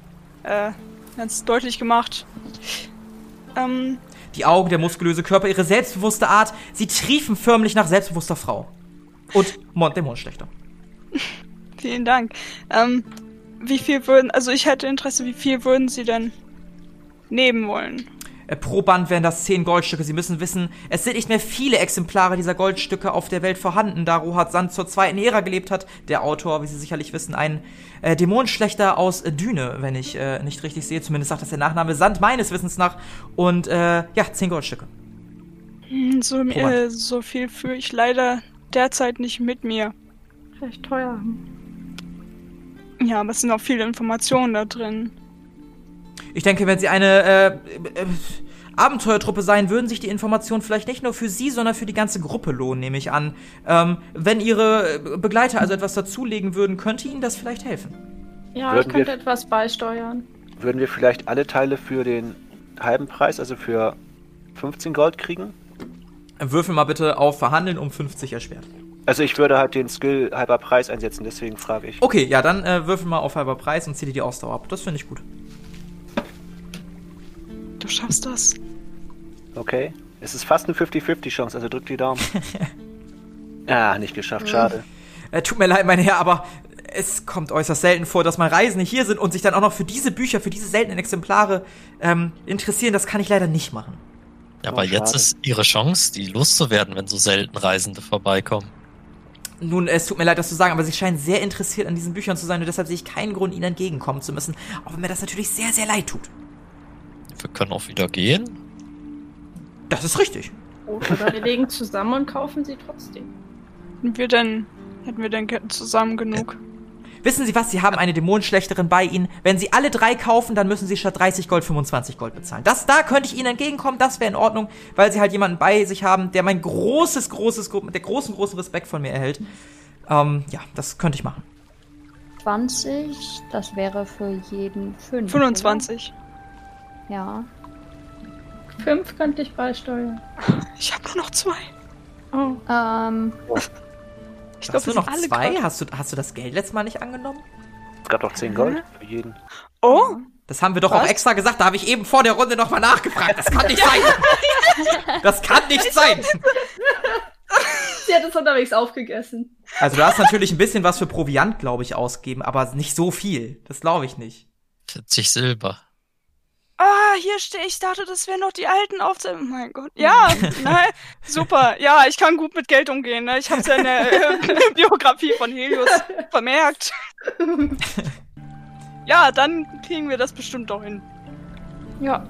Speaker 4: äh, ganz deutlich gemacht. Ähm,
Speaker 1: Die Augen, der muskulöse Körper, ihre selbstbewusste Art, sie triefen förmlich nach selbstbewusster Frau. Und Mon Dämonenschlechter.
Speaker 4: vielen Dank. Ähm, wie viel würden, also ich hätte Interesse, wie viel würden Sie denn nehmen wollen?
Speaker 1: Äh, pro Band wären das 10 Goldstücke. Sie müssen wissen, es sind nicht mehr viele Exemplare dieser Goldstücke auf der Welt vorhanden, da Rohat Sand zur zweiten Ära gelebt hat. Der Autor, wie Sie sicherlich wissen, ein äh, Dämonenschlechter aus äh, Düne, wenn ich äh, nicht richtig sehe. Zumindest sagt das der Nachname Sand meines Wissens nach. Und äh, ja, 10 Goldstücke.
Speaker 4: Hm, So, äh, so viel führe ich leider derzeit nicht mit mir.
Speaker 6: Vielleicht teuer.
Speaker 4: Ja, aber es sind auch viele Informationen da drin.
Speaker 1: Ich denke, wenn Sie eine äh, äh, Abenteuertruppe sein, würden sich die Informationen vielleicht nicht nur für Sie, sondern für die ganze Gruppe lohnen, nehme ich an. Ähm, wenn Ihre äh, Begleiter also etwas dazulegen würden, könnte Ihnen das vielleicht helfen.
Speaker 6: Ja,
Speaker 5: Würden
Speaker 6: ich könnte
Speaker 5: wir-
Speaker 6: etwas beisteuern.
Speaker 5: Würden wir vielleicht alle Teile für den halben Preis, also für 15 Gold kriegen?
Speaker 1: Würfel mal bitte auf Verhandeln um 50 erschwert.
Speaker 5: Also ich würde halt den Skill halber Preis einsetzen, deswegen frage ich.
Speaker 1: Okay, ja, dann äh, würfel mal auf halber Preis und zieh dir die Ausdauer ab. Das finde ich gut.
Speaker 4: Du schaffst das.
Speaker 5: Okay. Es ist fast eine 50-50 Chance, also drück die Daumen. ah, nicht geschafft, schade.
Speaker 1: Äh, tut mir leid, mein Herr, aber es kommt äußerst selten vor, dass mal Reisende hier sind und sich dann auch noch für diese Bücher, für diese seltenen Exemplare ähm, interessieren. Das kann ich leider nicht machen.
Speaker 3: Ja,
Speaker 5: Oh,
Speaker 3: aber jetzt
Speaker 5: schade.
Speaker 3: ist ihre Chance, die loszuwerden, wenn so selten Reisende vorbeikommen.
Speaker 1: Nun, es tut mir leid, das zu sagen, aber Sie scheinen sehr interessiert an diesen Büchern zu sein und deshalb sehe ich keinen Grund, Ihnen entgegenkommen zu müssen. Auch wenn mir das natürlich sehr, sehr leid tut.
Speaker 3: Wir können auch wieder gehen.
Speaker 1: Das ist richtig.
Speaker 6: Oder wir legen zusammen und kaufen sie trotzdem.
Speaker 4: Und wir denn, hätten wir denn zusammen genug?
Speaker 1: Wissen Sie was? Sie haben eine Dämonenschlechterin bei Ihnen. Wenn Sie alle drei kaufen, dann müssen Sie statt 30 Gold 25 Gold bezahlen. Das, da könnte ich Ihnen entgegenkommen. Das wäre in Ordnung, weil Sie halt jemanden bei sich haben, der mein großes, großes, gro- der großen, großen Respekt von mir erhält. Ähm, ja, das könnte ich machen.
Speaker 2: 20, das wäre für jeden 5.
Speaker 4: 25.
Speaker 2: Ja.
Speaker 6: Fünf könnte ich beisteuern.
Speaker 4: Ich habe nur noch zwei.
Speaker 6: Oh.
Speaker 2: Ähm,
Speaker 4: Ich
Speaker 1: Hast
Speaker 4: glaube,
Speaker 1: du
Speaker 4: wir
Speaker 1: noch zwei?
Speaker 4: grad-
Speaker 1: Hast du, hast du das Geld letztes Mal nicht angenommen?
Speaker 5: Es gab doch 10 Gold für jeden.
Speaker 4: Oh,
Speaker 1: Das haben wir doch auch
Speaker 4: Was?
Speaker 1: extra gesagt. Da habe ich eben vor der Runde nochmal nachgefragt. Das kann nicht sein. Das kann nicht sein.
Speaker 6: Sie hat es unterwegs aufgegessen.
Speaker 1: Also du hast natürlich ein bisschen was für Proviant, glaube ich, ausgegeben, aber nicht so viel. Das glaube ich nicht.
Speaker 3: 40 Silber.
Speaker 4: Ah, hier stehe ich. dachte, das wären noch die alten Aufzählungen. Mein Gott. Ja, nein, super. Ja, ich kann gut mit Geld umgehen. Ne? Ich habe es ja in der äh, Biografie von Helios vermerkt. ja, dann kriegen wir das bestimmt doch hin.
Speaker 2: ja.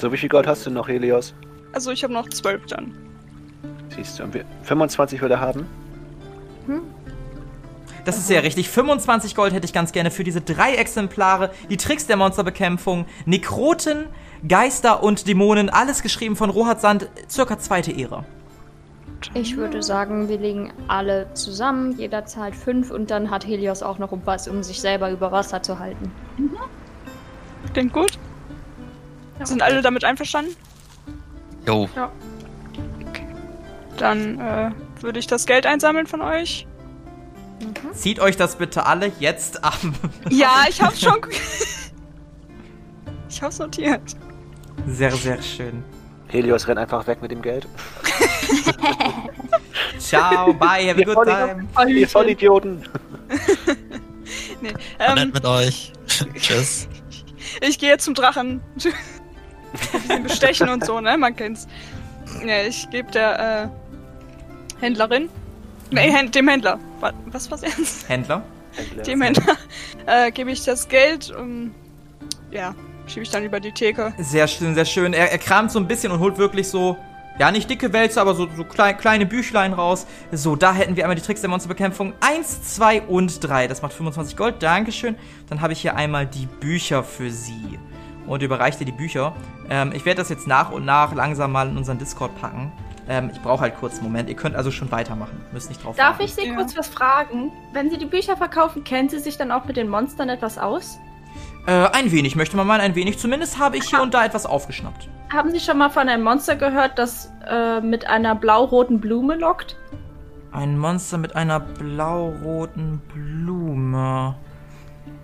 Speaker 5: So, wie viel Gold hast du noch, Helios?
Speaker 4: Also ich habe noch zwölf dann.
Speaker 5: Siehst du, und wir 25 will er haben.
Speaker 1: Das ist sehr richtig. 25 Gold hätte ich ganz gerne für diese drei Exemplare. Die Tricks der Monsterbekämpfung, Nekroten, Geister und Dämonen. Alles geschrieben von Rohat Sand, circa zweite Ära.
Speaker 2: Ich würde sagen, wir legen alle zusammen, jeder zahlt 5 und dann hat Helios auch noch um was, um sich selber über Wasser zu halten.
Speaker 4: Klingt gut. Sind alle damit einverstanden?
Speaker 3: Jo,
Speaker 4: Dann äh, würde ich das Geld einsammeln von euch.
Speaker 1: Zieht euch das bitte alle jetzt ab.
Speaker 4: Ja, ich hab's schon. ich hab's notiert.
Speaker 1: Sehr, sehr schön.
Speaker 5: Helios rennt einfach weg mit dem Geld.
Speaker 1: Ciao, bye, have a good time.
Speaker 5: Ihr Vollidioten.
Speaker 4: Nee, ähm,
Speaker 3: nett mit euch. Tschüss.
Speaker 4: ich gehe jetzt zum Drachen. Bestechen und so, ne? Man kennt's. Ja, ich gebe der äh, Händlerin. Nee, dem Händler. Wa- Was war's jetzt?
Speaker 1: Händler.
Speaker 4: Dem Händler. Äh, gebe ich das Geld. Um, ja, schiebe ich dann über die Theke.
Speaker 1: Sehr schön, sehr schön. Er, er kramt so ein bisschen und holt wirklich so, ja, nicht dicke Wälze, aber so, so klei kleine Büchlein raus. So, da hätten wir einmal die Tricks der Monsterbekämpfung. Eins, zwei und drei. Das macht 25 Gold. Dankeschön. Dann habe ich hier einmal die Bücher für Sie. Und überreicht ihr die Bücher. Ähm, ich werde das jetzt nach und nach langsam mal in unseren Discord packen. Ähm, ich brauche halt kurz einen Moment. Ihr könnt also schon weitermachen. Müsst nicht drauf
Speaker 6: Darf
Speaker 1: warten.
Speaker 6: ich Sie
Speaker 4: Ja.
Speaker 6: kurz was fragen? Wenn Sie die Bücher verkaufen, kennen Sie sich dann auch mit den Monstern etwas aus?
Speaker 1: Äh, ein wenig, möchte man meinen, ein wenig. Zumindest habe ich hier und da etwas aufgeschnappt.
Speaker 6: Haben Sie schon mal von einem Monster gehört, das äh, mit einer blau-roten Blume lockt?
Speaker 1: Ein Monster mit einer blau-roten Blume.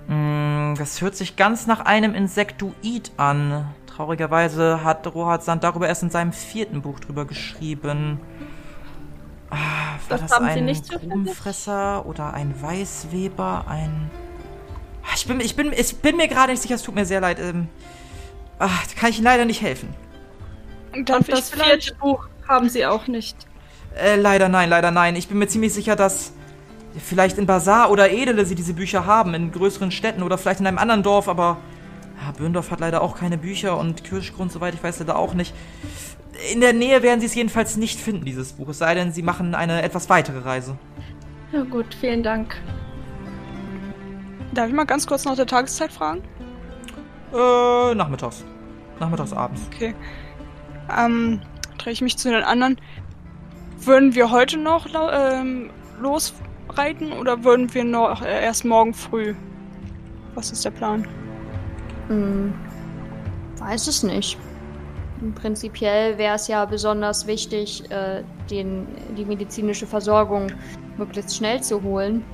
Speaker 1: Mm, das hört sich ganz nach einem Insektoid an. Traurigerweise hat Rohat Sand darüber erst in seinem vierten Buch drüber geschrieben. Ah, war
Speaker 6: Das
Speaker 1: das,
Speaker 6: haben Sie
Speaker 1: ein? Grubenfresser oder ein Weißweber? Ein. Ah, Ich bin, ich bin, ich bin mir gerade nicht sicher, es tut mir sehr leid. Ähm, Ach, da kann ich Ihnen leider nicht helfen.
Speaker 6: Und
Speaker 4: ich
Speaker 6: das vierte Buch haben sie auch nicht.
Speaker 1: Äh, leider nein, leider nein. Ich bin mir ziemlich sicher, dass vielleicht in Bazar oder Edele sie diese Bücher haben, in größeren Städten oder vielleicht in einem anderen Dorf, aber ja, Böndorf hat leider auch keine Bücher und Kirschgrund, soweit ich weiß, leider auch nicht. In der Nähe werden sie es jedenfalls nicht finden, dieses Buch, es sei denn, sie machen eine etwas weitere Reise.
Speaker 6: Ja gut, vielen Dank.
Speaker 4: Darf ich mal ganz kurz nach der Tageszeit fragen?
Speaker 1: Äh, nachmittags. Nachmittags, abends.
Speaker 4: Okay. Ähm, drehe ich mich zu den anderen. Würden wir heute noch ähm, losreiten oder würden wir noch äh, erst morgen früh? Was ist der Plan?
Speaker 2: Hm, weiß es nicht. Prinzipiell wäre es ja besonders wichtig, äh, den, die medizinische Versorgung möglichst schnell zu holen.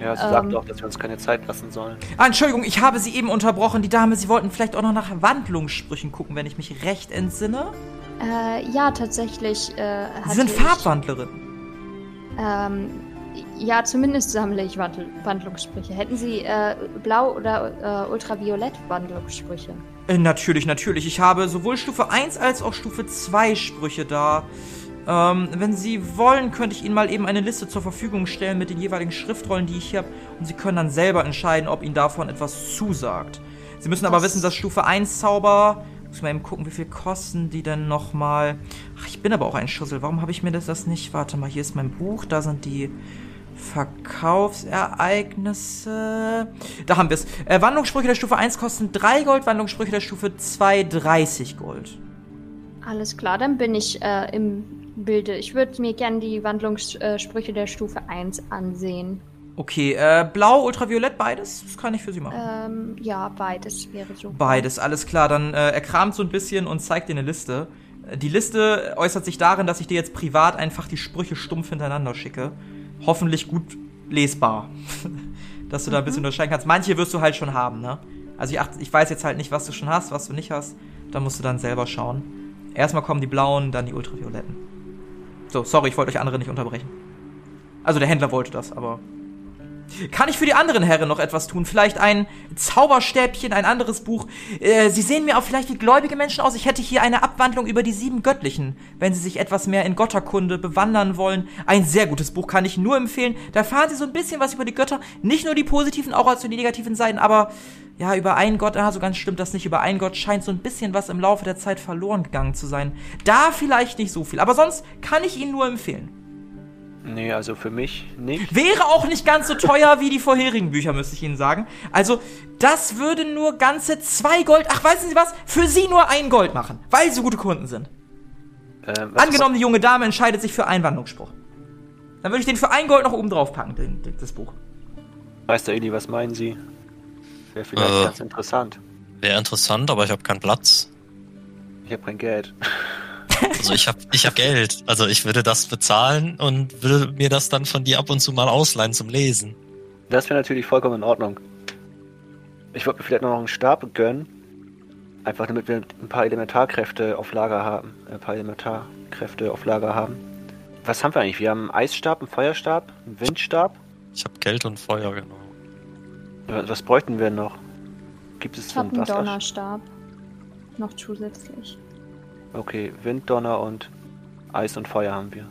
Speaker 5: Ja, sie
Speaker 2: Ähm.
Speaker 5: sagt auch, dass wir uns keine Zeit lassen sollen.
Speaker 1: Ah, Entschuldigung, ich habe Sie eben unterbrochen. Die Dame, Sie wollten vielleicht auch noch nach Wandlungssprüchen gucken, wenn ich mich recht entsinne.
Speaker 2: Äh, ja, tatsächlich. Äh,
Speaker 1: Sie sind
Speaker 2: ich-
Speaker 1: Farbwandlerin.
Speaker 2: Ähm, ja, zumindest sammle ich Wandl Wandlungssprüche. Hätten Sie äh, Blau- oder äh, Ultraviolett-Wandlungssprüche?
Speaker 1: Äh, natürlich, natürlich. Ich habe sowohl Stufe 1 als auch Stufe 2 Sprüche da. Ähm, wenn Sie wollen, könnte ich Ihnen mal eben eine Liste zur Verfügung stellen mit den jeweiligen Schriftrollen, die ich hier habe. Und Sie können dann selber entscheiden, ob Ihnen davon etwas zusagt. Sie müssen aber
Speaker 2: Das-
Speaker 1: wissen, dass Stufe 1 Zauber. Muss mal eben gucken, wie viel kosten die denn nochmal. Ach, ich bin aber auch ein Schussel. Warum habe ich mir das, das nicht? Warte mal, hier ist mein Buch. Da sind die Verkaufsereignisse. Da haben wir es. Äh, Wandlungssprüche der Stufe 1 kosten 3 Gold, Wandlungssprüche der Stufe 2 30 Gold.
Speaker 2: Alles klar, dann bin ich äh, im Bilde. Ich würde mir gerne die Wandlungssprüche der Stufe 1 ansehen.
Speaker 1: Okay, äh, blau, ultraviolett, beides? Das kann ich für Sie machen.
Speaker 2: Ähm, ja, beides wäre so.
Speaker 1: Beides, alles klar. Dann äh, er kramt so ein bisschen und zeigt dir eine Liste. Äh, Die Liste äußert sich darin, dass ich dir jetzt privat einfach die Sprüche stumpf hintereinander schicke. Hoffentlich gut lesbar. dass du da ein bisschen unterscheiden kannst. Manche wirst du halt schon haben, ne? Also ich, acht, ich weiß jetzt halt nicht, was du schon hast, was du nicht hast. Da musst du dann selber schauen. Erstmal kommen die blauen, dann die ultravioletten. So, sorry, ich wollte euch andere nicht unterbrechen. Also der Händler wollte das, aber kann ich für die anderen Herren noch etwas tun? Vielleicht ein Zauberstäbchen, ein anderes Buch? Äh, Sie sehen mir auch vielleicht wie gläubige Menschen aus. Ich hätte hier eine Abwandlung über die sieben Göttlichen, wenn Sie sich etwas mehr in Götterkunde bewandern wollen. Ein sehr gutes Buch kann ich nur empfehlen. Da erfahren Sie so ein bisschen was über die Götter. Nicht nur die positiven, auch als die negativen Seiten, aber ja, über einen Gott, ah, so ganz stimmt das nicht. Über einen Gott scheint so ein bisschen was im Laufe der Zeit verloren gegangen zu sein. Da vielleicht nicht so viel, aber sonst kann ich Ihnen nur empfehlen.
Speaker 5: Nee, also für mich nicht.
Speaker 1: Wäre auch nicht ganz so teuer wie die vorherigen Bücher, müsste ich Ihnen sagen. Also, das würde nur ganze zwei Gold, ach, wissen Sie was? Für Sie nur ein Gold machen, weil Sie gute Kunden sind.
Speaker 5: Ähm, was
Speaker 1: Angenommen, die junge Dame entscheidet sich für einen Wandlungsspruch. Dann würde ich den für ein Gold noch oben drauf packen, den, den, das Buch.
Speaker 5: Meister Eli, was meinen Sie? Wäre vielleicht
Speaker 3: Äh.
Speaker 5: ganz interessant.
Speaker 3: Wäre interessant, aber ich habe keinen Platz.
Speaker 5: Ich habe kein Geld.
Speaker 3: Also ich habe ich hab Geld. Also ich würde das bezahlen und würde mir das dann von dir ab und zu mal ausleihen zum Lesen.
Speaker 5: Das wäre natürlich vollkommen in Ordnung. Ich würde mir vielleicht noch einen Stab gönnen. Einfach damit wir ein paar Elementarkräfte auf Lager haben. Ein paar Elementarkräfte auf Lager haben. Was haben wir eigentlich? Wir haben einen Eisstab, einen Feuerstab, einen Windstab.
Speaker 3: Ich habe Geld und Feuer, genau.
Speaker 5: Was bräuchten wir noch? Gibt es
Speaker 2: Ich habe
Speaker 5: einen?
Speaker 2: Donnerstab. Noch zusätzlich.
Speaker 5: Okay, Wind, Donner und Eis und Feuer haben wir.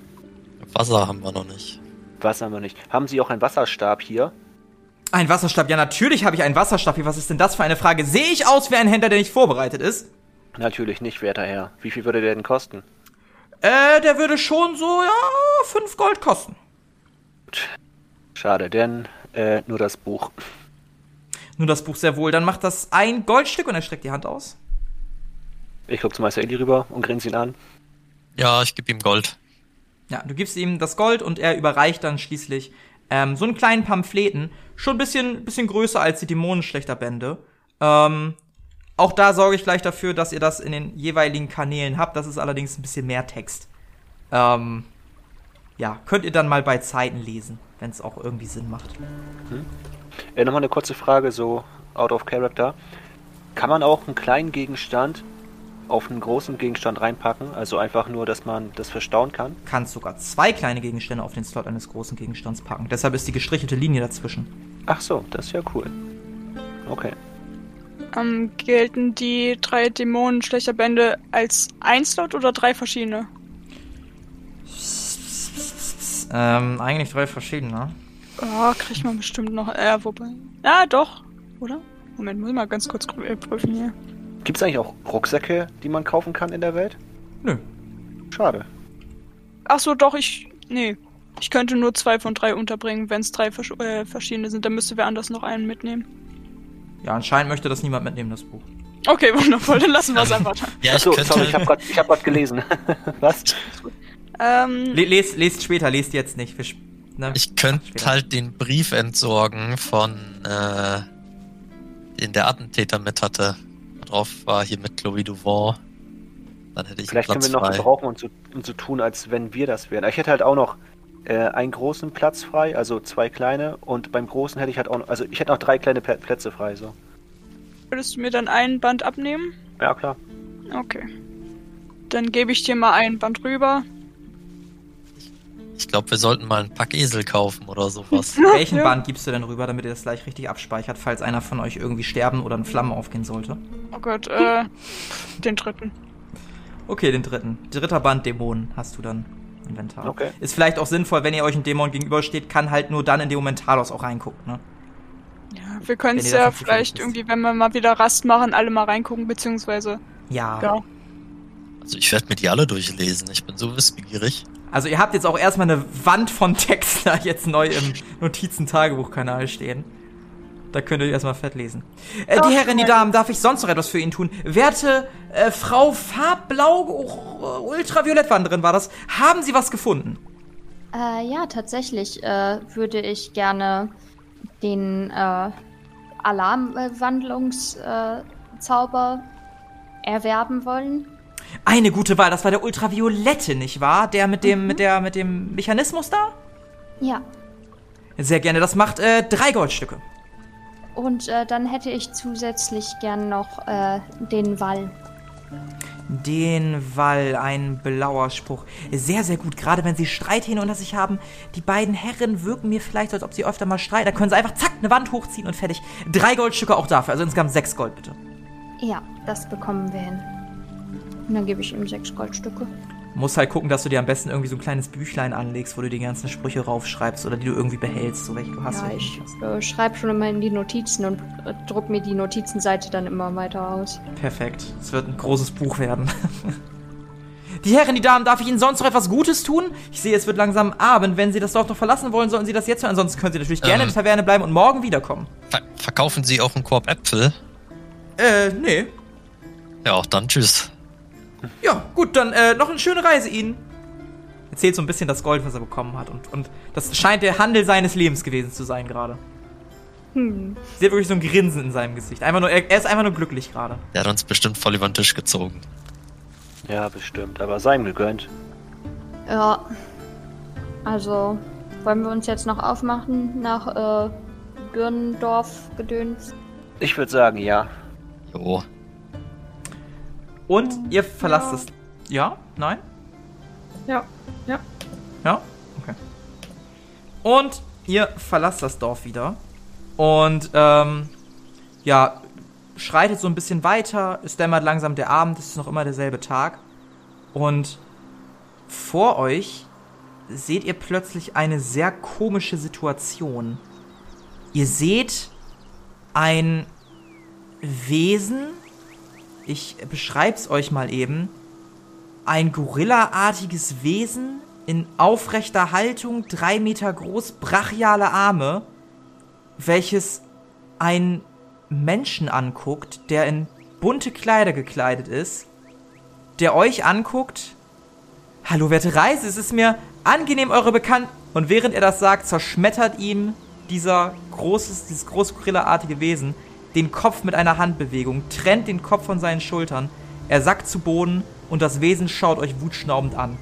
Speaker 3: Wasser haben wir noch nicht.
Speaker 5: Wasser haben wir nicht. Haben Sie auch einen Wasserstab hier?
Speaker 1: Ein Wasserstab, ja, natürlich habe ich einen Wasserstab hier. Was ist denn das für eine Frage? Sehe ich aus wie ein Händler, der nicht vorbereitet ist?
Speaker 5: Natürlich nicht, werter Herr. Wie viel würde der denn kosten?
Speaker 1: Äh, der würde schon so, ja, fünf Gold kosten.
Speaker 5: Schade, denn äh, nur das Buch.
Speaker 1: Nur das Buch sehr wohl. Dann macht das ein Goldstück und er streckt die Hand aus.
Speaker 5: Ich gucke zu Meister Eli rüber und grinse ihn an.
Speaker 3: Ja, ich gebe ihm Gold.
Speaker 1: Ja, du gibst ihm das Gold und er überreicht dann schließlich ähm, so einen kleinen Pamphleten. Schon ein bisschen, bisschen größer als die Dämonenschlechterbände. Ähm, auch da sorge ich gleich dafür, dass ihr das in den jeweiligen Kanälen habt. Das ist allerdings ein bisschen mehr Text. Ähm, ja, könnt ihr dann mal bei Zeiten lesen, wenn es auch irgendwie Sinn macht.
Speaker 5: Äh, Nochmal eine kurze Frage, so out of character. Kann man auch einen kleinen Gegenstand auf einen großen Gegenstand reinpacken? Also einfach nur, dass man das verstauen kann?
Speaker 1: Kannst sogar zwei kleine Gegenstände auf den Slot eines großen Gegenstands packen. Deshalb ist die gestrichelte Linie dazwischen.
Speaker 5: Ach so, das ist ja cool. Okay.
Speaker 4: Ähm, gelten die drei Dämonen schlechter Bände als ein Slot oder drei verschiedene?
Speaker 1: Ähm, eigentlich drei verschiedene.
Speaker 4: Oh, kriegt man bestimmt noch. Äh, wobei. Ja, doch. Oder? Moment, muss ich mal ganz kurz prüfen hier.
Speaker 5: Gibt es eigentlich auch Rucksäcke, die man kaufen kann in der Welt?
Speaker 1: Nö.
Speaker 5: Schade.
Speaker 4: Ach so, doch, ich. Nee. Ich könnte nur zwei von drei unterbringen, wenn es drei versch äh, verschiedene sind. Dann müsste wer anders noch einen mitnehmen.
Speaker 1: Ja, anscheinend möchte das niemand mitnehmen, das Buch.
Speaker 4: Okay, wundervoll, dann lassen wir es einfach da.
Speaker 3: Ja, ich
Speaker 5: Achso,
Speaker 3: könnte.
Speaker 5: sorry, ich habe gerade hab gelesen. Was?
Speaker 4: Ähm,
Speaker 1: Le lest, lest später, lest jetzt nicht. Wir, sp- ne?
Speaker 3: Ich könnte halt den Brief entsorgen von, äh, den der Attentäter mit hatte. Drauf war hier mit Chloe Duvall. Dann hätte ich
Speaker 5: Vielleicht können wir noch
Speaker 3: frei.
Speaker 5: gebrauchen und so, und so tun, als wenn wir das wären. Ich hätte halt auch noch äh, einen großen Platz frei, also zwei kleine. Und beim großen hätte ich halt auch noch, also ich hätte noch drei kleine Plätze frei. So.
Speaker 4: würdest du mir dann ein Band abnehmen?
Speaker 5: Ja, klar.
Speaker 4: Okay. Dann gebe ich dir mal ein Band rüber.
Speaker 3: Ich glaube, wir sollten mal einen Packesel kaufen oder sowas.
Speaker 1: Welchen
Speaker 4: Ja.
Speaker 1: Band gibst du denn rüber, damit ihr das gleich richtig abspeichert, falls einer von euch irgendwie sterben oder in Flammen aufgehen sollte?
Speaker 4: Oh Gott, äh, den dritten.
Speaker 1: Okay, den dritten. Dritter Band Dämonen hast du dann im Inventar.
Speaker 5: Okay.
Speaker 1: Ist vielleicht auch sinnvoll, wenn ihr euch ein Dämon gegenübersteht, kann halt nur dann in dem Moment Talos auch reingucken, ne?
Speaker 4: Ja, wir können es ja vielleicht irgendwie, wenn wir mal wieder Rast machen, alle mal reingucken, beziehungsweise.
Speaker 1: Ja.
Speaker 4: Ja.
Speaker 3: Also ich werde mir die alle durchlesen. Ich bin so wissbegierig.
Speaker 1: Also ihr habt jetzt auch erstmal eine Wand von Text da jetzt neu im Notizen-Tagebuch-Kanal stehen. Da könnt ihr erstmal fett lesen. Äh, die Herren, die. Damen, darf ich sonst noch etwas für ihn tun? Werte äh, Frau Farbblau, oh, Ultraviolettwanderin war das. Haben Sie was gefunden?
Speaker 2: Äh, ja, tatsächlich äh, würde ich gerne den äh, Alarmwandlungszauber äh, Zauber erwerben wollen.
Speaker 1: Eine gute Wahl, das war der Ultraviolette, nicht wahr? Der mit dem, mit der, mit dem Mechanismus da?
Speaker 2: Ja.
Speaker 1: Sehr gerne, das macht äh, drei Goldstücke.
Speaker 2: Und äh, dann hätte ich zusätzlich gern noch äh, den Wall.
Speaker 1: Den Wall, ein blauer Spruch. Sehr, sehr gut. Gerade wenn sie Streithähne unter sich haben. Die beiden Herren wirken mir vielleicht, als ob sie öfter mal streiten. Da können sie einfach zack eine Wand hochziehen und fertig. Drei Goldstücke auch dafür. Also insgesamt sechs Gold, bitte.
Speaker 2: Ja, das bekommen wir hin. Und dann gebe ich ihm sechs Goldstücke.
Speaker 1: Musst halt gucken, dass du dir am besten irgendwie so ein kleines Büchlein anlegst, wo du die ganzen Sprüche raufschreibst oder die du irgendwie behältst. So welche du hast.
Speaker 2: ja, ich äh, schreibe schon immer in die Notizen und äh, druck mir die Notizenseite dann immer weiter aus.
Speaker 1: Perfekt. Es wird ein großes Buch werden. Die Herren, die Damen, darf ich Ihnen sonst noch etwas Gutes tun? Ich sehe, es wird langsam Abend. Wenn Sie das Dorf noch verlassen wollen, sollten Sie das jetzt tun. Ansonsten können Sie natürlich gerne
Speaker 3: Ähm.
Speaker 1: in der Taverne bleiben und morgen wiederkommen.
Speaker 3: Ver verkaufen Sie auch einen Korb Äpfel?
Speaker 1: Äh, nee.
Speaker 3: Ja, auch dann tschüss.
Speaker 1: Ja, gut, dann äh, noch eine schöne Reise Ihnen. Erzählt so ein bisschen das Gold, was er bekommen hat. Und, und das scheint der Handel seines Lebens gewesen zu sein gerade.
Speaker 2: Hm.
Speaker 1: Sie hat wirklich so ein Grinsen in seinem Gesicht. Einfach nur, er, er ist einfach nur glücklich gerade.
Speaker 3: Der hat uns bestimmt voll über den Tisch gezogen.
Speaker 5: Ja, bestimmt. Aber sei ihm gegönnt.
Speaker 2: Ja. Also, wollen wir uns jetzt noch aufmachen nach äh, Birnendorf gedöns?
Speaker 5: Ich würde sagen, ja.
Speaker 3: Jo.
Speaker 1: Und ihr verlasst es. Ja? Nein?
Speaker 6: Ja, ja.
Speaker 1: Ja? Okay. Und ihr verlasst das Dorf wieder. Und, ähm, ja, schreitet so ein bisschen weiter. Es dämmert langsam der Abend. Es ist noch immer derselbe Tag. Und vor euch seht ihr plötzlich eine sehr komische Situation. Ihr seht ein Wesen. Ich beschreib's euch mal eben ein gorillaartiges Wesen in aufrechter Haltung, drei Meter groß, brachiale Arme, welches einen Menschen anguckt, der in bunte Kleider gekleidet ist, der euch anguckt. Hallo, werte Reise, es ist mir angenehm, eure Bekannt. Und während er das sagt, zerschmettert ihm dieser großes, dieses große gorillaartige Wesen den Kopf mit einer Handbewegung, trennt den Kopf von seinen Schultern. Er sackt zu Boden und das Wesen schaut euch wutschnaubend an.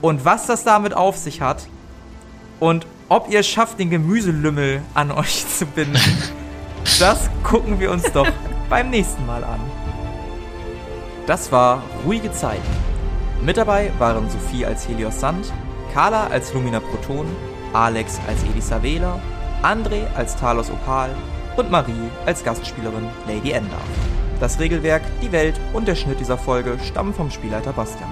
Speaker 1: Und was das damit auf sich hat und ob ihr schafft, den Gemüselümmel an euch zu binden, das gucken wir uns doch beim nächsten Mal an. Das war Ruhige Zeiten. Mit dabei waren Sophie als Helios Sand, Carla als Lumina Proton, Alex als Elisa Wähler, André als Talos Opal, und Marie als Gastspielerin Lady Ender. Das Regelwerk, die Welt und der Schnitt dieser Folge stammen vom Spielleiter Bastian.